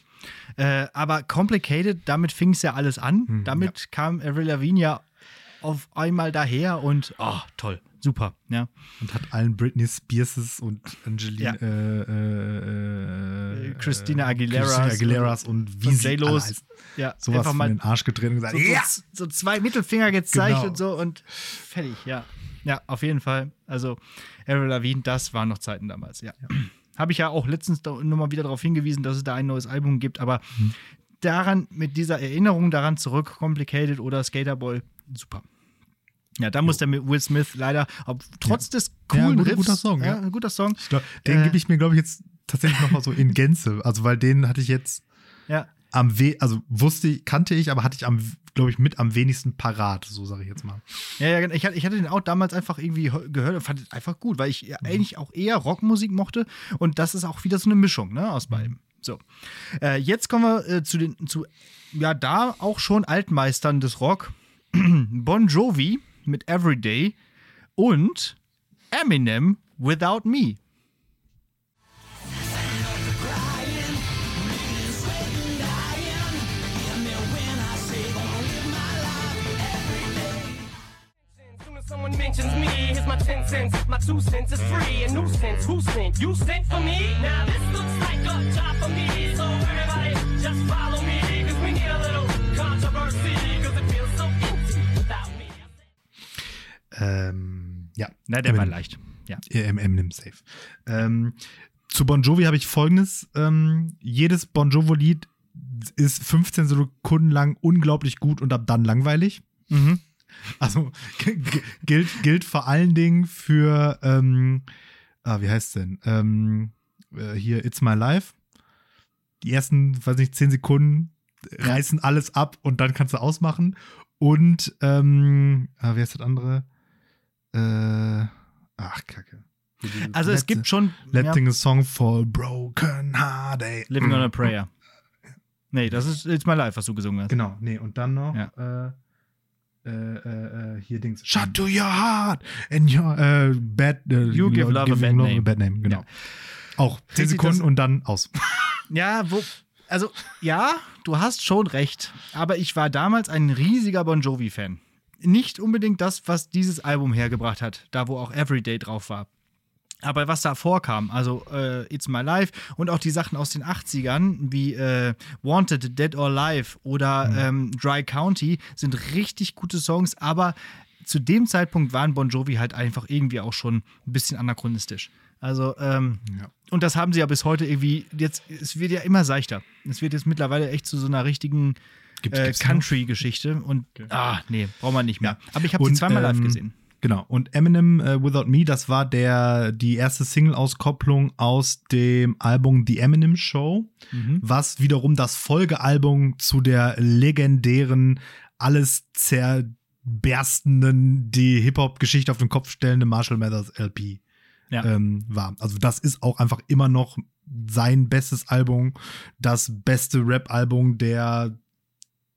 Äh, aber Complicated, damit fing es ja alles an. damit kam Avril Lavigne ja auf einmal daher und oh, toll, super, ja. Und hat allen Britney Spearses und Angelina, Ja. äh, äh, äh, Christina Aguileras Christina Aguileras und wie und sie heißen. Ja, Sowas einfach mal den Arsch getreten und gesagt, so, ja! so, so zwei Mittelfinger gezeigt Genau. und so und fertig, ja. Ja, auf jeden Fall. Also, Avril Lavigne, das waren noch Zeiten damals, ja. Habe ich ja auch letztens nur mal wieder darauf hingewiesen, dass es da ein neues Album gibt, aber Mhm. daran, mit dieser Erinnerung daran zurück, Complicated oder Skaterboy, super. Ja, da muss der mit Will Smith leider, ob, trotz des Ja, coolen guter- Riffs, guter Song, ja. ein guter Song. Glaub, den Äh. gebe ich mir, glaube ich, jetzt tatsächlich noch mal so in Gänze. Also, weil den hatte ich jetzt Ja, am we also wusste ich, kannte ich, aber hatte ich am, glaube ich, mit am wenigsten parat, so sage ich jetzt mal. Ja, ja, ich, hatte- ich hatte den auch damals einfach irgendwie hö- gehört und fand es einfach gut, weil ich Mhm. ja eigentlich auch eher Rockmusik mochte und das ist auch wieder so eine Mischung ne, aus beidem. So. Äh, jetzt kommen wir äh, zu den, zu, ja, da auch schon Altmeistern des Rock. bon Jovi mit Everyday und Eminem Without Me. Someone mentions me, here's my 10 cents. My two cents is free. A nuisance. Who sent? You sent for me? Now this looks like a job for me. So everybody just follow me. Ähm, ja. Na, der war leicht. Ja. Ja, Eminem safe. Ähm, zu Bon Jovi habe ich folgendes: ähm, Jedes Bon Jovi-Lied ist 15 Sekunden lang unglaublich gut und ab dann langweilig. Mhm. Also gilt, gilt vor allen Dingen für, ähm, ah, wie heißt denn? Ähm, äh, hier It's My Life. Die ersten, weiß nicht, 10 Sekunden reißen alles ab und dann kannst du ausmachen. Und, ähm, ah, wie heißt das andere? Äh, ach, Kacke. Also es gibt schon ja, Letting a Song for Broken Hearted. Living on a Prayer. Nee, das ist It's My Life, was du gesungen hast. Genau, nee, und dann noch Ja. äh, äh, äh, äh, hier Dings. Shut to your heart and your äh, bad äh, You give love a bad name. genau. Ja. Auch 10 Richtig, Sekunden und dann aus. Ja, wo, also ja, du hast schon recht. Aber ich war damals ein riesiger Bon Jovi-Fan. Nicht unbedingt das, was dieses Album hergebracht hat, da wo auch Everyday drauf war. Aber was da vorkam, also äh, It's My Life und auch die Sachen aus den 80ern, wie äh, Wanted, Dead or Alive oder ähm, Dry County, sind richtig gute Songs, aber zu dem Zeitpunkt waren Bon Jovi halt einfach irgendwie auch schon ein bisschen anachronistisch. Also, ähm, Ja. und das haben sie ja bis heute irgendwie, jetzt, es wird ja immer seichter. Es wird jetzt mittlerweile echt zu so einer richtigen äh? Country-Geschichte und, ah, nee, braucht man nicht mehr. Aber ich habe sie zweimal live ähm, gesehen. Genau. Und Eminem äh, Without Me, das war der, die erste Single-Auskopplung aus dem Album The Eminem Show, Mhm. was wiederum das Folgealbum zu der legendären, alles zerberstenden, die Hip-Hop-Geschichte auf den Kopf stellende Marshall Mathers LP Ja. ähm, war. Also das ist auch einfach immer noch sein bestes Album, das beste Rap-Album der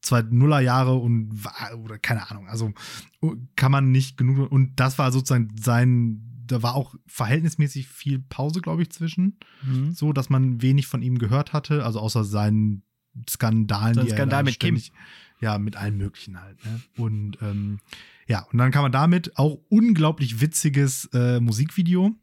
2000er Jahre und war- oder keine Ahnung, also kann man nicht genug und das war sozusagen sein da war auch verhältnismäßig viel Pause, glaube ich, zwischen, Mhm. so dass man wenig von ihm gehört hatte, also außer seinen Skandalen, So die er Skandal da mit Kim. ja, mit allen möglichen halt. Ne? Und ähm, ja, und dann kam man damit auch unglaublich witziges äh, Musikvideo.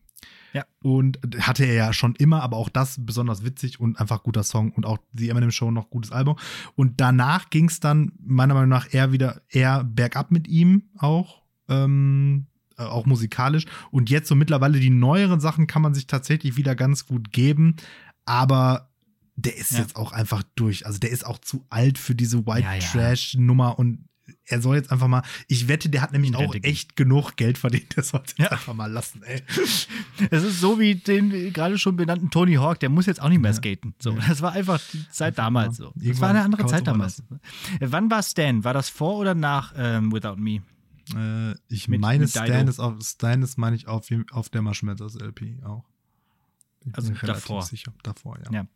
Ja. Und hatte er ja schon immer, aber auch das besonders witzig und einfach guter Song und auch die Eminem Show noch gutes Album. Und danach ging es dann meiner Meinung nach eher wieder eher bergab mit ihm auch. Ähm, äh, auch musikalisch. Und jetzt so mittlerweile die neueren Sachen kann man sich tatsächlich wieder ganz gut geben. Aber der ist Ja. jetzt auch einfach durch. Also der ist auch zu alt für diese White Ja, ja. Trash Nummer und er soll jetzt einfach mal, ich wette, der hat nämlich auch echt genug Geld verdient. Der sollte Ja. einfach mal lassen, ey. Es ist so wie den gerade schon benannten Tony Hawk, der muss jetzt auch nicht mehr skaten. So, das war einfach die Zeit damals so. Das war eine andere Zeit damals. Wann war Stan? War das vor oder nach ähm, Without Me? Äh, ich Mit- meine, mit. Stan ist, auf, Stan ist, meine ich, auf, auf der Marshmallows LP auch. Ich Also davor. Sicher, davor, ja.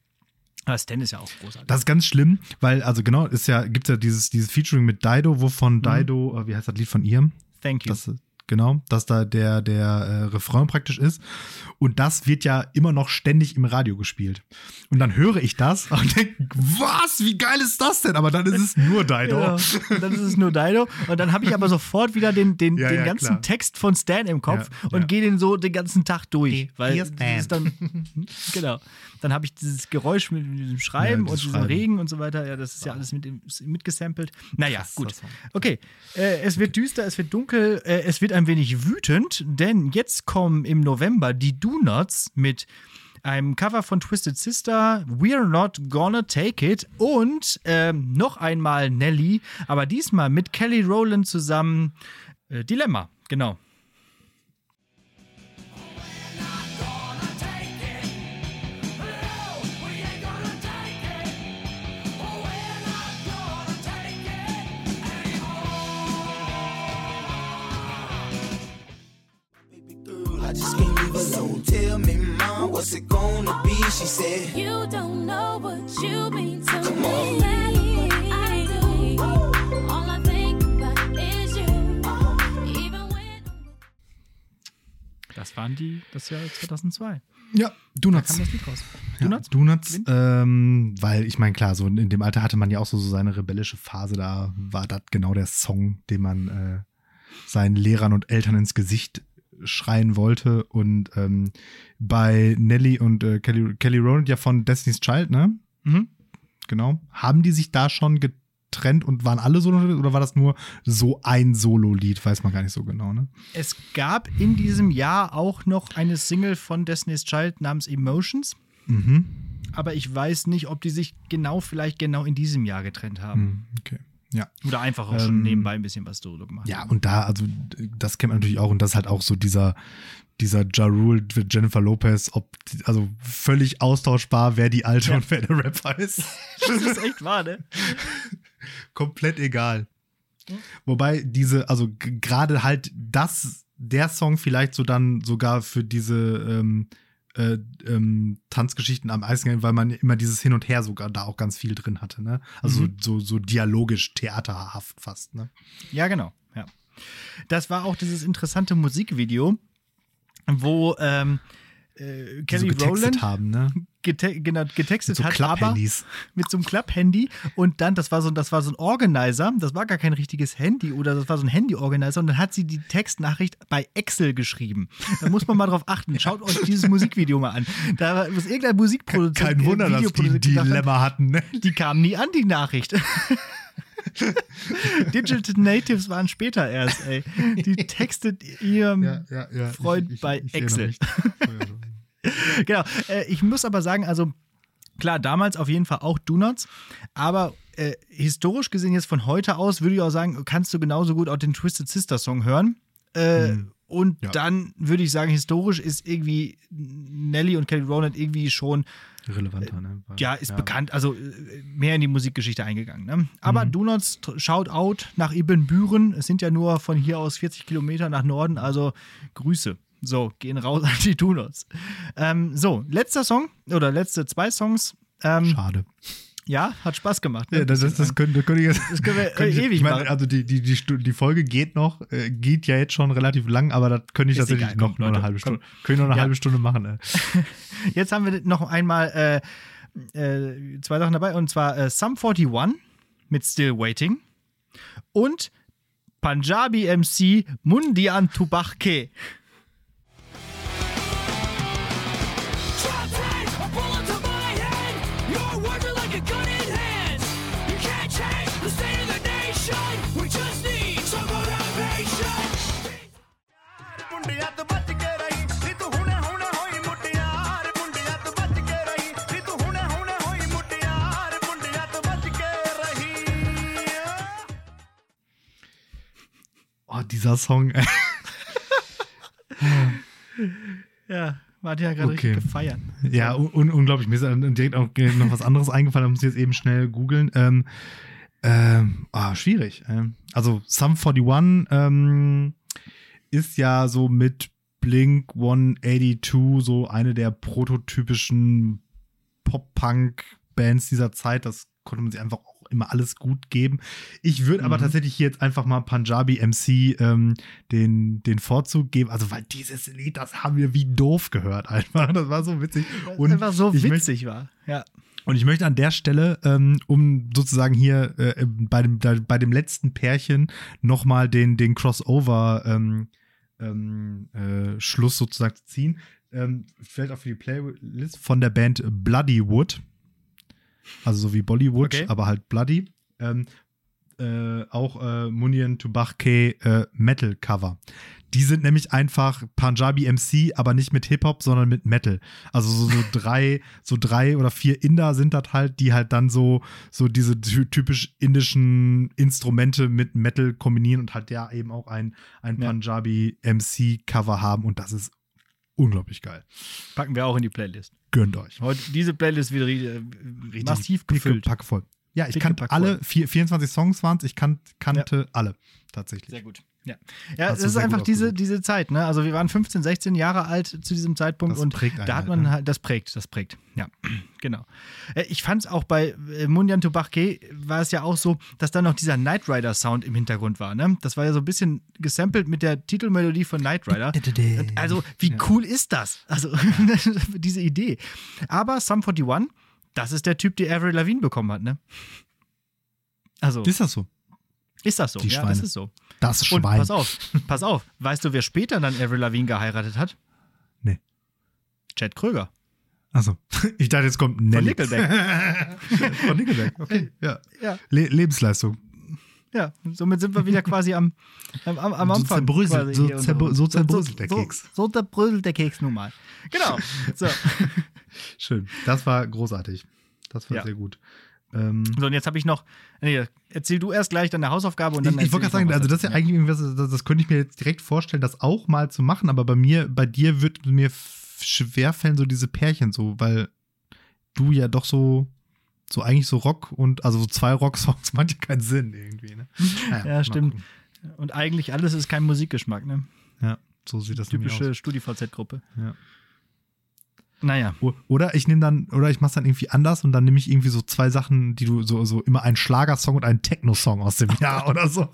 Ja. Aber Stan ist ja auch großartig. Das ist ganz schlimm, weil, also genau, ist ja, gibt ja dieses, dieses Featuring mit Dido, wovon Mhm. Dido, äh, wie heißt das Lied von ihr? Thank you. Das, genau, dass da der, der äh, Refrain praktisch ist. Und das wird ja immer noch ständig im Radio gespielt. Und dann höre ich das und denke, was, wie geil ist das denn? Aber dann ist es nur Dido. Genau. Und dann ist es nur Dido. Und dann habe ich aber sofort wieder den, den, Ja, den ja, ganzen klar. Text von Stan im Kopf Ja, und ja. gehe den so den ganzen Tag durch. Weil Stan. ist dann, genau. Dann habe ich dieses Geräusch mit diesem Schreiben Ja, und diesem Schreiben. Regen und so weiter. Ja, das ist ja alles mit, dem- mitgesampelt. Naja, Krasser gut. Okay, äh, es wird düster, es wird dunkel, äh, es wird ein wenig wütend, denn jetzt kommen im November die Do-Nots mit einem Cover von Twisted Sister, We're Not Gonna Take It und ähm, noch einmal Nelly, aber diesmal mit Kelly Rowland zusammen. Äh, Dilemma, genau. I just can't leave alone. Tell me, mom, what's it gonna be? She said, You don't know what you mean to Come me. on. Das waren die, das Jahr 2002. Ja, Da Donuts. kam das Lied raus. Ja, Donuts? Donuts, ähm, weil ich meine, klar, so in dem Alter hatte man ja auch so, so seine rebellische Phase, da war das genau der Song, den man äh, seinen Lehrern und Eltern ins Gesicht schreien wollte. Und ähm, bei Nelly und äh, Kelly, Kelly Rowland ja von Destiny's Child, ne? Mhm. Genau. Haben die sich da schon getrennt und waren alle Solo oder war das nur so ein Solo-Lied? Weiß man gar nicht so genau, ne? Es gab in diesem Jahr auch noch eine Single von Destiny's Child namens Emotions. Mhm. Aber ich weiß nicht, ob die sich genau, vielleicht genau in diesem Jahr getrennt haben. Hm, Okay. Ja. Oder einfach auch schon Ähm, nebenbei ein bisschen was solo gemacht Ja, und da, also, das kennt man natürlich auch, und das ist halt auch so dieser, dieser Ja Rule, Jennifer Lopez, ob, also völlig austauschbar, wer die Alte Ja. und wer der Rapper ist. Das ist echt wahr, ne? Komplett egal. Wobei diese, also gerade halt das, der Song vielleicht so dann sogar für diese ähm, äh, ähm, Tanzgeschichten am meisten, ging, weil man immer dieses Hin und Her sogar da auch ganz viel drin hatte, ne? Also Mhm. so, so dialogisch, theaterhaft fast, ne? Ja, genau. Ja. Das war auch dieses interessante Musikvideo, wo ähm, äh, so Kelly getextet Rowland haben, ne? gete genau, getextet So hat, aber mit so einem Klapp-Handy und dann, das war so, das war so ein Organizer, das war gar kein richtiges Handy oder das war so ein Handy-Organizer und dann hat sie die Textnachricht bei Excel geschrieben. Da muss man mal drauf achten. Schaut euch dieses Musikvideo mal an. Da muss irgendein Musikproduzent, Kein Wunder, dass die Dilemma hatten, ne? die kamen nie an, die Nachricht. Digital Natives waren später erst, ey. Die textet ihrem Freund bei Excel. genau. Äh, ich muss aber sagen, also klar, damals auf jeden Fall auch Donuts, aber äh, historisch gesehen jetzt von heute aus würde ich auch sagen, kannst du genauso gut auch den Twisted Sister Song hören. Äh, Und Mhm. Ja. dann würde ich sagen, historisch ist irgendwie Nelly und Kelly Rowland irgendwie schon Relevanter, ne? Weil- ja, ist bekannt, also äh, mehr in die Musikgeschichte eingegangen. Ne? Aber Mhm. Donuts, shout out nach Ibbenbüren. Es sind ja nur von hier aus 40 Kilometer nach Norden, also Grüße. So, gehen raus an die Donuts. Ähm, so, letzter Song oder letzte zwei Songs. Ähm, Schade. ja, hat Spaß gemacht. Ne? Ja, das, das, das könnte, könnte ich jetzt. Das können wir, äh, ich- ewig ich meine, machen. also die, die, die, die Folge geht noch, äh, geht ja jetzt schon relativ lang, aber das könnte ich Ist tatsächlich egal, noch komm, eine Leute, halbe komm. Stunde. Können noch eine Ja. halbe Stunde machen, ey. Jetzt haben wir noch einmal äh, äh, zwei Sachen dabei und zwar äh, Sum 41 mit Still Waiting und Punjabi MC Mundian Tubachke. Oh, dieser Song. ja, war ja gerade okay. gefeiert. Ja, un unglaublich. Mir ist direkt auch noch was anderes eingefallen, da muss ich jetzt eben schnell googeln. Ähm, ähm, ah, schwierig. Also Sum 41, ähm, ist ja so mit Blink 182 so eine der prototypischen Pop-Punk-Bands dieser Zeit. Das konnte man sich einfach auch immer alles gut geben. Ich würde aber Mhm. tatsächlich hier jetzt einfach mal Punjabi MC ähm, den, den Vorzug geben. Also, weil dieses Lied, das haben wir wie doof gehört einfach. Das war so witzig. Und einfach so witzig war. Ja. und ich möchte an der Stelle, ähm, um sozusagen hier äh, bei, dem, da, bei dem letzten Pärchen nochmal den, den Crossover ähm, ähm, äh, Schluss sozusagen zu ziehen, ähm, vielleicht auch für die Playlist von der Band Bloody Wood. Also so wie Bollywood, Okay. aber halt Bloody. Ähm, äh, auch äh, Munian Tubachke äh, Metal Cover. Die sind nämlich einfach Punjabi MC, aber nicht mit Hip-Hop, sondern mit Metal. Also so, so drei, so drei oder vier Inder sind das halt, die halt dann so, so diese ty- typisch indischen Instrumente mit Metal kombinieren und halt ja eben auch ein, ein Ja. Punjabi MC-Cover haben und das ist unglaublich geil. Packen wir auch in die Playlist. Gönnt euch. Heute, diese Playlist wird äh, massiv gefüllt. Packevoll. Ja, ich kannte alle, vier, 24 Songs waren es, ich kan kannte alle tatsächlich. Sehr gut. Ja, ja Hast es ist einfach diese, diese Zeit. Ne? Also wir waren 15, 16 Jahre alt zu diesem Zeitpunkt Das und da hat halt, man ne? halt, das prägt, das prägt. Ja, genau. Äh, Ich fand es auch bei äh, Mundian Tubachke war es ja auch so, dass da noch dieser Knight Rider Sound im Hintergrund war. Ne? Das war ja so ein bisschen gesampelt mit der Titelmelodie von Knight Rider. Also wie cool ist das? Also diese Idee. Aber Sum 41, das ist der Typ, der Avril Lavigne bekommen hat. Ne? Also Ist das so? Ist das so? die ja, Schweine. das ist so. Das Und Schwein. pass auf, pass auf. Weißt du, wer später dann Avril Lavigne geheiratet hat? Nee. Chad Kröger. Achso. Ich dachte, jetzt kommt Nelly. Nickelback. Von Nickelback, okay. Ja. Ja. Le Lebensleistung. Ja, somit sind wir wieder quasi am, am, am, am So Anfang. zerbröselt- so hier zerbrö- unserer- so zerbröselt der so, Keks. So zerbröselt der Keks nun mal. Genau. So. Schön. Das war großartig. Das war Ja. sehr gut. Ähm, so, und jetzt habe ich noch. Nee, erzähl du erst gleich deine Hausaufgabe und dann. ich ich wollte gerade sagen, also das ist ja eigentlich irgendwas, das, das könnte ich mir jetzt direkt vorstellen, das auch mal zu machen, aber bei mir, bei dir wird mir schwerfällen, so diese Pärchen so, weil du ja doch so, so eigentlich so Rock und, also so zwei Rock-Songs macht ja keinen Sinn irgendwie, ne? Naja, Ja, stimmt. gucken. Und eigentlich alles ist kein Musikgeschmack, ne? Ja, so sieht das Typische aus. StudiVZ-Gruppe. Ja. Naja. Oder ich nehme dann, oder ich mach's dann irgendwie anders und dann nehme ich irgendwie so zwei Sachen, die du so, so immer einen Schlagersong und einen Techno-Song aus dem Jahr oder so.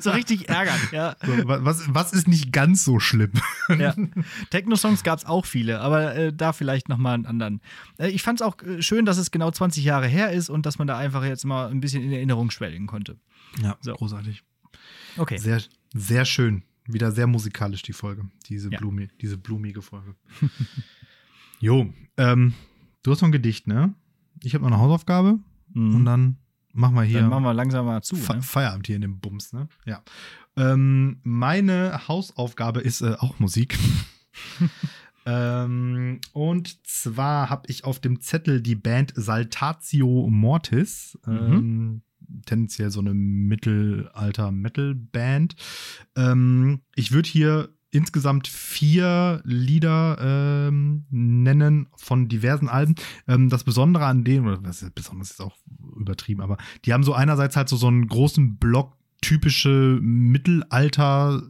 so richtig ärgern, ja. so wa- was, was ist nicht ganz so schlimm? ja. Techno-Songs gab es auch viele, aber äh, da vielleicht nochmal einen anderen. Äh, ich fand es auch äh, schön, dass es genau 20 Jahre her ist und dass man da einfach jetzt mal ein bisschen in Erinnerung schwelgen konnte. Ja, So. großartig. Okay. Sehr, sehr schön. Wieder sehr musikalisch die Folge. Diese, Ja. blumi, diese blumige Folge. jo, ähm, du hast noch ein Gedicht, ne? Ich habe noch eine Hausaufgabe Mhm. und dann machen wir hier Dann machen wir langsam mal zu. Fe Ne? Feierabend hier in dem Bums, ne? Ja. Ähm, meine Hausaufgabe ist äh, auch Musik. ähm, und zwar habe ich auf dem Zettel die Band Saltatio Mortis. Ähm, tendenziell so eine Mittelalter-Metal-Band. Ähm, ich würde hier insgesamt vier Lieder ähm, nennen von diversen Alben. Ähm, das Besondere an denen, oder was ist besonders ist auch übertrieben, aber die haben so einerseits halt so, so einen großen Block typische Mittelalter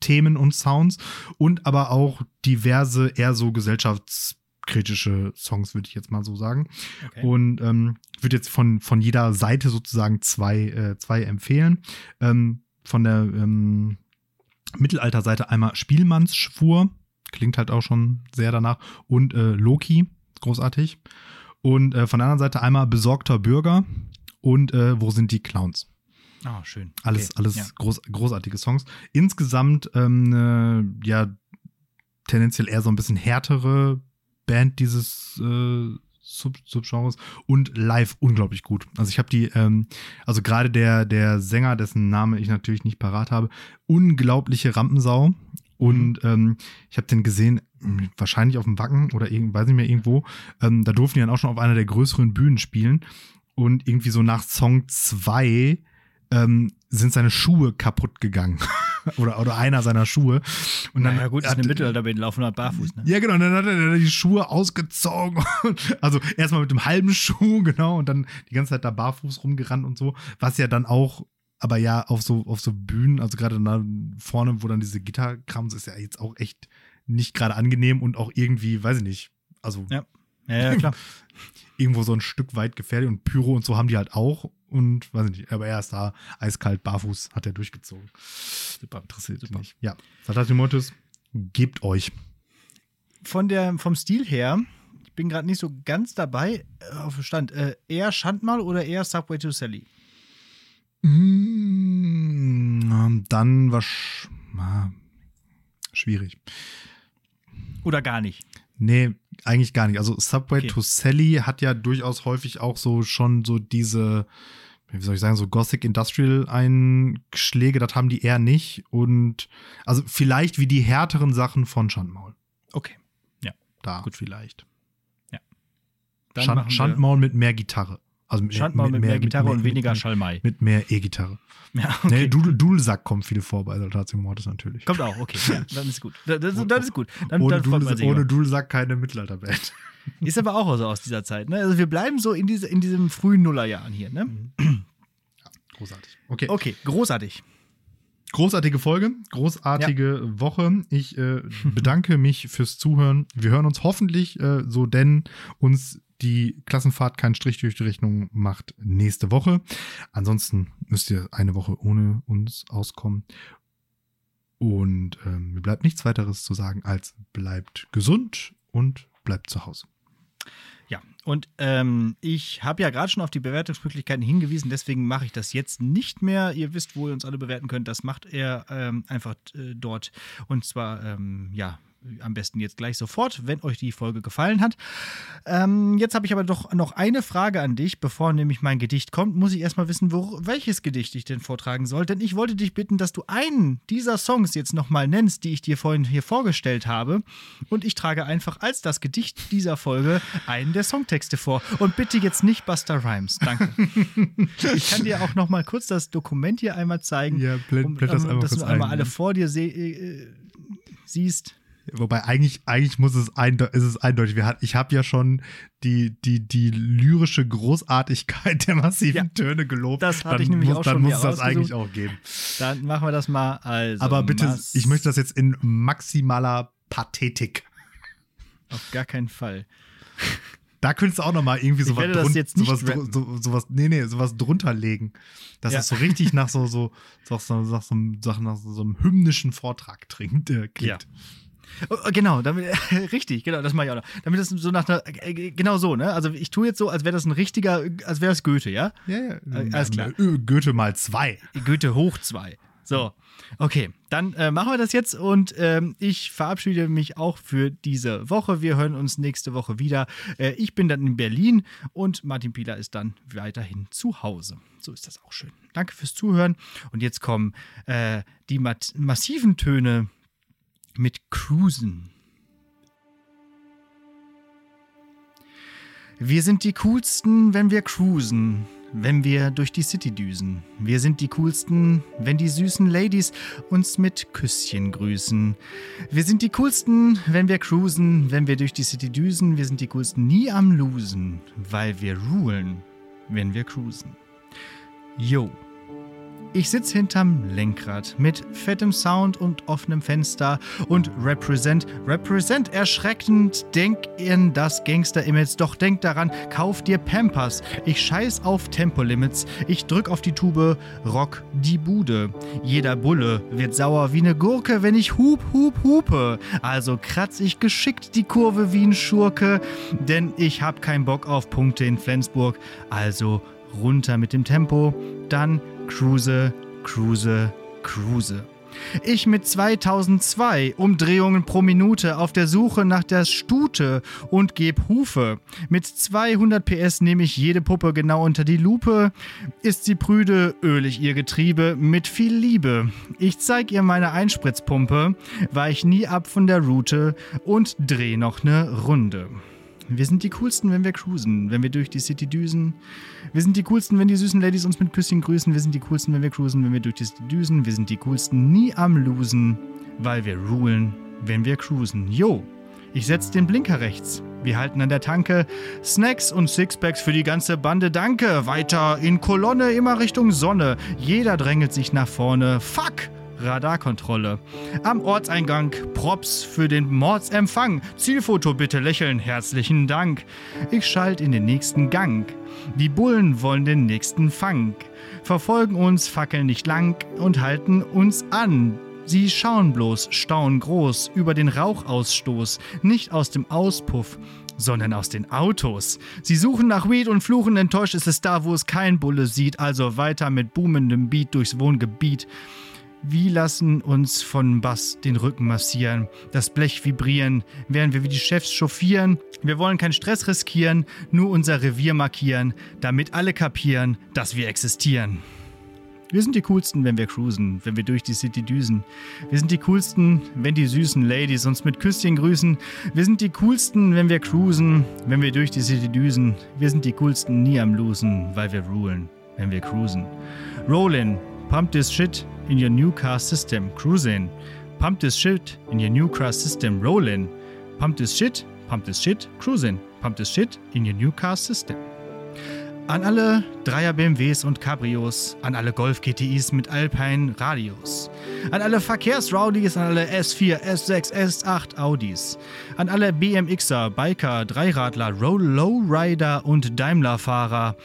Themen und Sounds und aber auch diverse eher so gesellschaftskritische Songs, würde ich jetzt mal so sagen. Okay. Und ähm, ich würde jetzt von, von jeder Seite sozusagen zwei, äh, zwei empfehlen. Ähm, von der ähm, Mittelalterseite einmal Spielmannsschwur, klingt halt auch schon sehr danach, und äh, Loki, großartig. Und äh, von der anderen Seite einmal Besorgter Bürger und äh, Wo sind die Clowns? Ah, schön. Alles, Okay. alles Ja. groß, großartige Songs. Insgesamt, ähm, äh, ja, tendenziell eher so ein bisschen härtere Band dieses äh, Sub Subgenres und live unglaublich gut. Also ich habe die, ähm, also gerade der, der Sänger, dessen Name ich natürlich nicht parat habe, unglaubliche Rampensau. Und ähm, ich habe den gesehen, mh, wahrscheinlich auf dem Wacken oder irgend, weiß nicht mehr irgendwo. Ähm, da durften die dann auch schon auf einer der größeren Bühnen spielen. Und irgendwie so nach Song 2 ähm, sind seine Schuhe kaputt gegangen. oder, oder einer seiner Schuhe. Und dann Ja gut, ist hat- eine Mittelalter, laufen halt barfuß, ne? ja, genau. Und dann hat er die Schuhe ausgezogen. Also erstmal mit dem halben Schuh, genau, und dann die ganze Zeit da barfuß rumgerannt und so. Was ja dann auch, aber ja, auf so, auf so Bühnen, also gerade da vorne, wo dann diese Gitterkrams ist ja jetzt auch echt nicht gerade angenehm und auch irgendwie, weiß ich nicht, also Ja. Ja, ja, klar. irgendwo so ein Stück weit gefährlich und Pyro und so haben die halt auch. Und weiß ich nicht, aber er ist da eiskalt, barfuß, hat er durchgezogen. Super, interessiert Super. mich. Ja, Satatimotis, gebt euch. Von der, vom Stil her, ich bin gerade nicht so ganz dabei äh, auf dem Stand. Äh, eher Schandmal oder eher Subway to Sally? Mm, Dann war schwierig. Oder gar nicht? Nee, eigentlich gar nicht. Also Subway Okay. to Sally hat ja durchaus häufig auch so schon so diese, wie soll ich sagen, so Gothic Industrial Einschläge, das haben die eher nicht. Und also vielleicht wie die härteren Sachen von Schandmaul. Okay. Da Gut. vielleicht. Dann Schand, Schandmaul mit mehr Gitarre. Also mit, Schandmal mit, mehr Gitarre und weniger mit, Schalmei. mit mehr E-Gitarre. Ja, Nee, okay. Dudel- Dudelsack kommt viel vor bei Saltatio Mortis natürlich. Kommt auch, okay. Ja, dann ist gut. Das, das, das ist gut. Dann, ohne, dann. Dudelsack keine Mittelalterband. Ist aber auch so aus dieser Zeit. Ne? Also wir bleiben so in, diese, in diesem frühen Nullerjahren hier. Ne? Großartig. Okay. Okay, großartig. Großartige Folge, großartige Woche. Ich äh, bedanke mich fürs Zuhören. Wir hören uns hoffentlich, äh, so denn uns die Klassenfahrt keinen Strich durch die Rechnung macht, nächste Woche. Ansonsten müsst ihr eine Woche ohne uns auskommen. Und ähm, mir bleibt nichts weiteres zu sagen als bleibt gesund und bleibt zu Hause. Ja, und ähm, ich habe ja gerade schon auf die Bewertungsmöglichkeiten hingewiesen, deswegen mache ich das jetzt nicht mehr. Ihr wisst, wo ihr uns alle bewerten könnt. Das macht er ähm, einfach äh, dort. Und zwar, ähm, ja, am besten jetzt gleich sofort, wenn euch die Folge gefallen hat. Ähm, jetzt habe ich aber doch noch eine Frage an dich. Bevor nämlich mein Gedicht kommt, muss ich erstmal wissen, wo, welches Gedicht ich denn vortragen soll. Denn ich wollte dich bitten, dass du einen dieser Songs jetzt nochmal nennst, die ich dir vorhin hier vorgestellt habe. Und ich trage einfach als das Gedicht dieser Folge einen der Songtexte vor. Und bitte jetzt nicht Buster Rhymes. Danke. ich kann dir auch nochmal kurz das Dokument hier einmal zeigen. Ja, blend- um, blend das um, einmal dass du einmal ein. alle vor dir äh, siehst. Wobei eigentlich, eigentlich muss es, einde ist es eindeutig. Wir hat, ich habe ja schon die, die, die lyrische Großartigkeit der massiven Ja, Töne gelobt. das hatte dann ich nämlich muss, auch Dann schon muss mir es das eigentlich auch geben. Dann machen wir das mal. Also Aber bitte, ich möchte das jetzt in maximaler Pathetik. Auf gar keinen Fall. Da könntest du auch noch mal irgendwie sowas, das drun- sowas, so, sowas, nee, nee, sowas drunter legen. Dass Ja. es so richtig nach so, so, so, so, so, so, so, nach so einem hymnischen Vortrag trinkt, äh, klingt. Ja. Oh, oh, genau, damit, richtig, genau, das mache ich auch noch. Damit das so nach einer, äh, genau so, ne? Also ich tue jetzt so, als wäre das ein richtiger, als wäre das Goethe, ja? Ja, ja. Äh, alles klar. Äh, Goethe mal zwei. Goethe hoch zwei. So, okay, dann äh, machen wir das jetzt und ähm, ich verabschiede mich auch für diese Woche. Wir hören uns nächste Woche wieder. Äh, ich bin dann in Berlin und Martin Pieler ist dann weiterhin zu Hause. So ist das auch schön. Danke fürs Zuhören und jetzt kommen äh, die massiven Töne mit Cruisen. Wir sind die coolsten, wenn wir cruisen, wenn wir durch die City düsen. Wir sind die coolsten, wenn die süßen Ladies uns mit Küsschen grüßen. Wir sind die coolsten, wenn wir cruisen, wenn wir durch die City düsen. Wir sind die coolsten nie am Losen, weil wir rulen, wenn wir cruisen. Yo. Ich sitz hinterm Lenkrad mit fettem Sound und offenem Fenster und represent, represent erschreckend. Denk in das Gangster-Image, doch denk daran, kauf dir Pampers. Ich scheiß auf Tempolimits, ich drück auf die Tube, rock die Bude. Jeder Bulle wird sauer wie ne Gurke, wenn ich hup, hup, hupe. Also kratz ich geschickt die Kurve wie n Schurke, denn ich hab keinen Bock auf Punkte in Flensburg. Also runter mit dem Tempo, dann cruise, cruise, cruise. Ich mit 2002 Umdrehungen pro Minute auf der Suche nach der Stute und geb Hufe. Mit 200 PS nehme ich jede Puppe genau unter die Lupe. Ist sie prüde, ölig ihr Getriebe mit viel Liebe. Ich zeig ihr meine Einspritzpumpe, weich nie ab von der Route und dreh noch ne Runde. Wir sind die coolsten, wenn wir cruisen, wenn wir durch die City düsen. Wir sind die coolsten, wenn die süßen Ladies uns mit Küsschen grüßen. Wir sind die coolsten, wenn wir cruisen, wenn wir durch die City düsen. Wir sind die coolsten, nie am Losen, weil wir rulen, wenn wir cruisen. Jo, ich setz den Blinker rechts. Wir halten an der Tanke. Snacks und Sixpacks für die ganze Bande, danke. Weiter in Kolonne, immer Richtung Sonne. Jeder drängelt sich nach vorne. Fuck! Radarkontrolle. Am Ortseingang Props für den Mordsempfang. Zielfoto bitte lächeln, herzlichen Dank. Ich schalt in den nächsten Gang. Die Bullen wollen den nächsten Fang. Verfolgen uns, fackeln nicht lang und halten uns an. Sie schauen bloß, staunen groß über den Rauchausstoß, nicht aus dem Auspuff, sondern aus den Autos. Sie suchen nach Weed und fluchen, enttäuscht ist es da, wo es kein Bulle sieht, also weiter mit boomendem Beat durchs Wohngebiet. Wir lassen uns von Bass den Rücken massieren, das Blech vibrieren, während wir wie die Chefs chauffieren. Wir wollen keinen Stress riskieren, nur unser Revier markieren, damit alle kapieren, dass wir existieren. Wir sind die coolsten, wenn wir cruisen, wenn wir durch die City düsen. Wir sind die coolsten, wenn die süßen Ladies uns mit Küsschen grüßen. Wir sind die coolsten, wenn wir cruisen, wenn wir durch die City düsen. Wir sind die coolsten, nie am Losen, weil wir rulen, wenn wir cruisen. Rollin', pump this shit in your new car system, cruising. Pump this shit in your new car system, rollin'. Pump this shit, pump this shit, cruising. Pump this shit in your new car system. An alle Dreier BMWs und Cabrios, an alle Golf GTIs mit Alpine Radios, an alle Verkehrsrowdies, an alle S4, S6, S8 Audis, an alle BMXer, Biker, Dreiradler, Roll Lowrider und Daimler-Fahrer,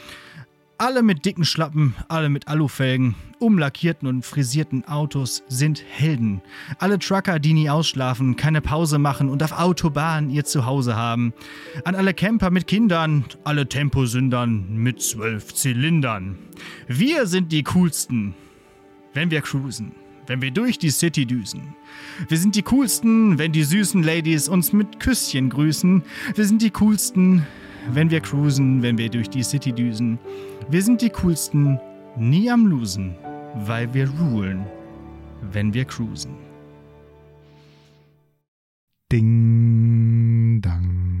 alle mit dicken Schlappen, alle mit Alufelgen, umlackierten und frisierten Autos sind Helden. Alle Trucker, die nie ausschlafen, keine Pause machen und auf Autobahn ihr Zuhause haben. An alle Camper mit Kindern, alle Temposündern mit zwölf Zylindern. Wir sind die coolsten, wenn wir cruisen. Wenn wir durch die City düsen. Wir sind die coolsten, wenn die süßen Ladies uns mit Küsschen grüßen. Wir sind die coolsten, wenn wir cruisen, wenn wir durch die City düsen. Wir sind die coolsten, nie am Losen, weil wir rulen, wenn wir cruisen. Ding, dang.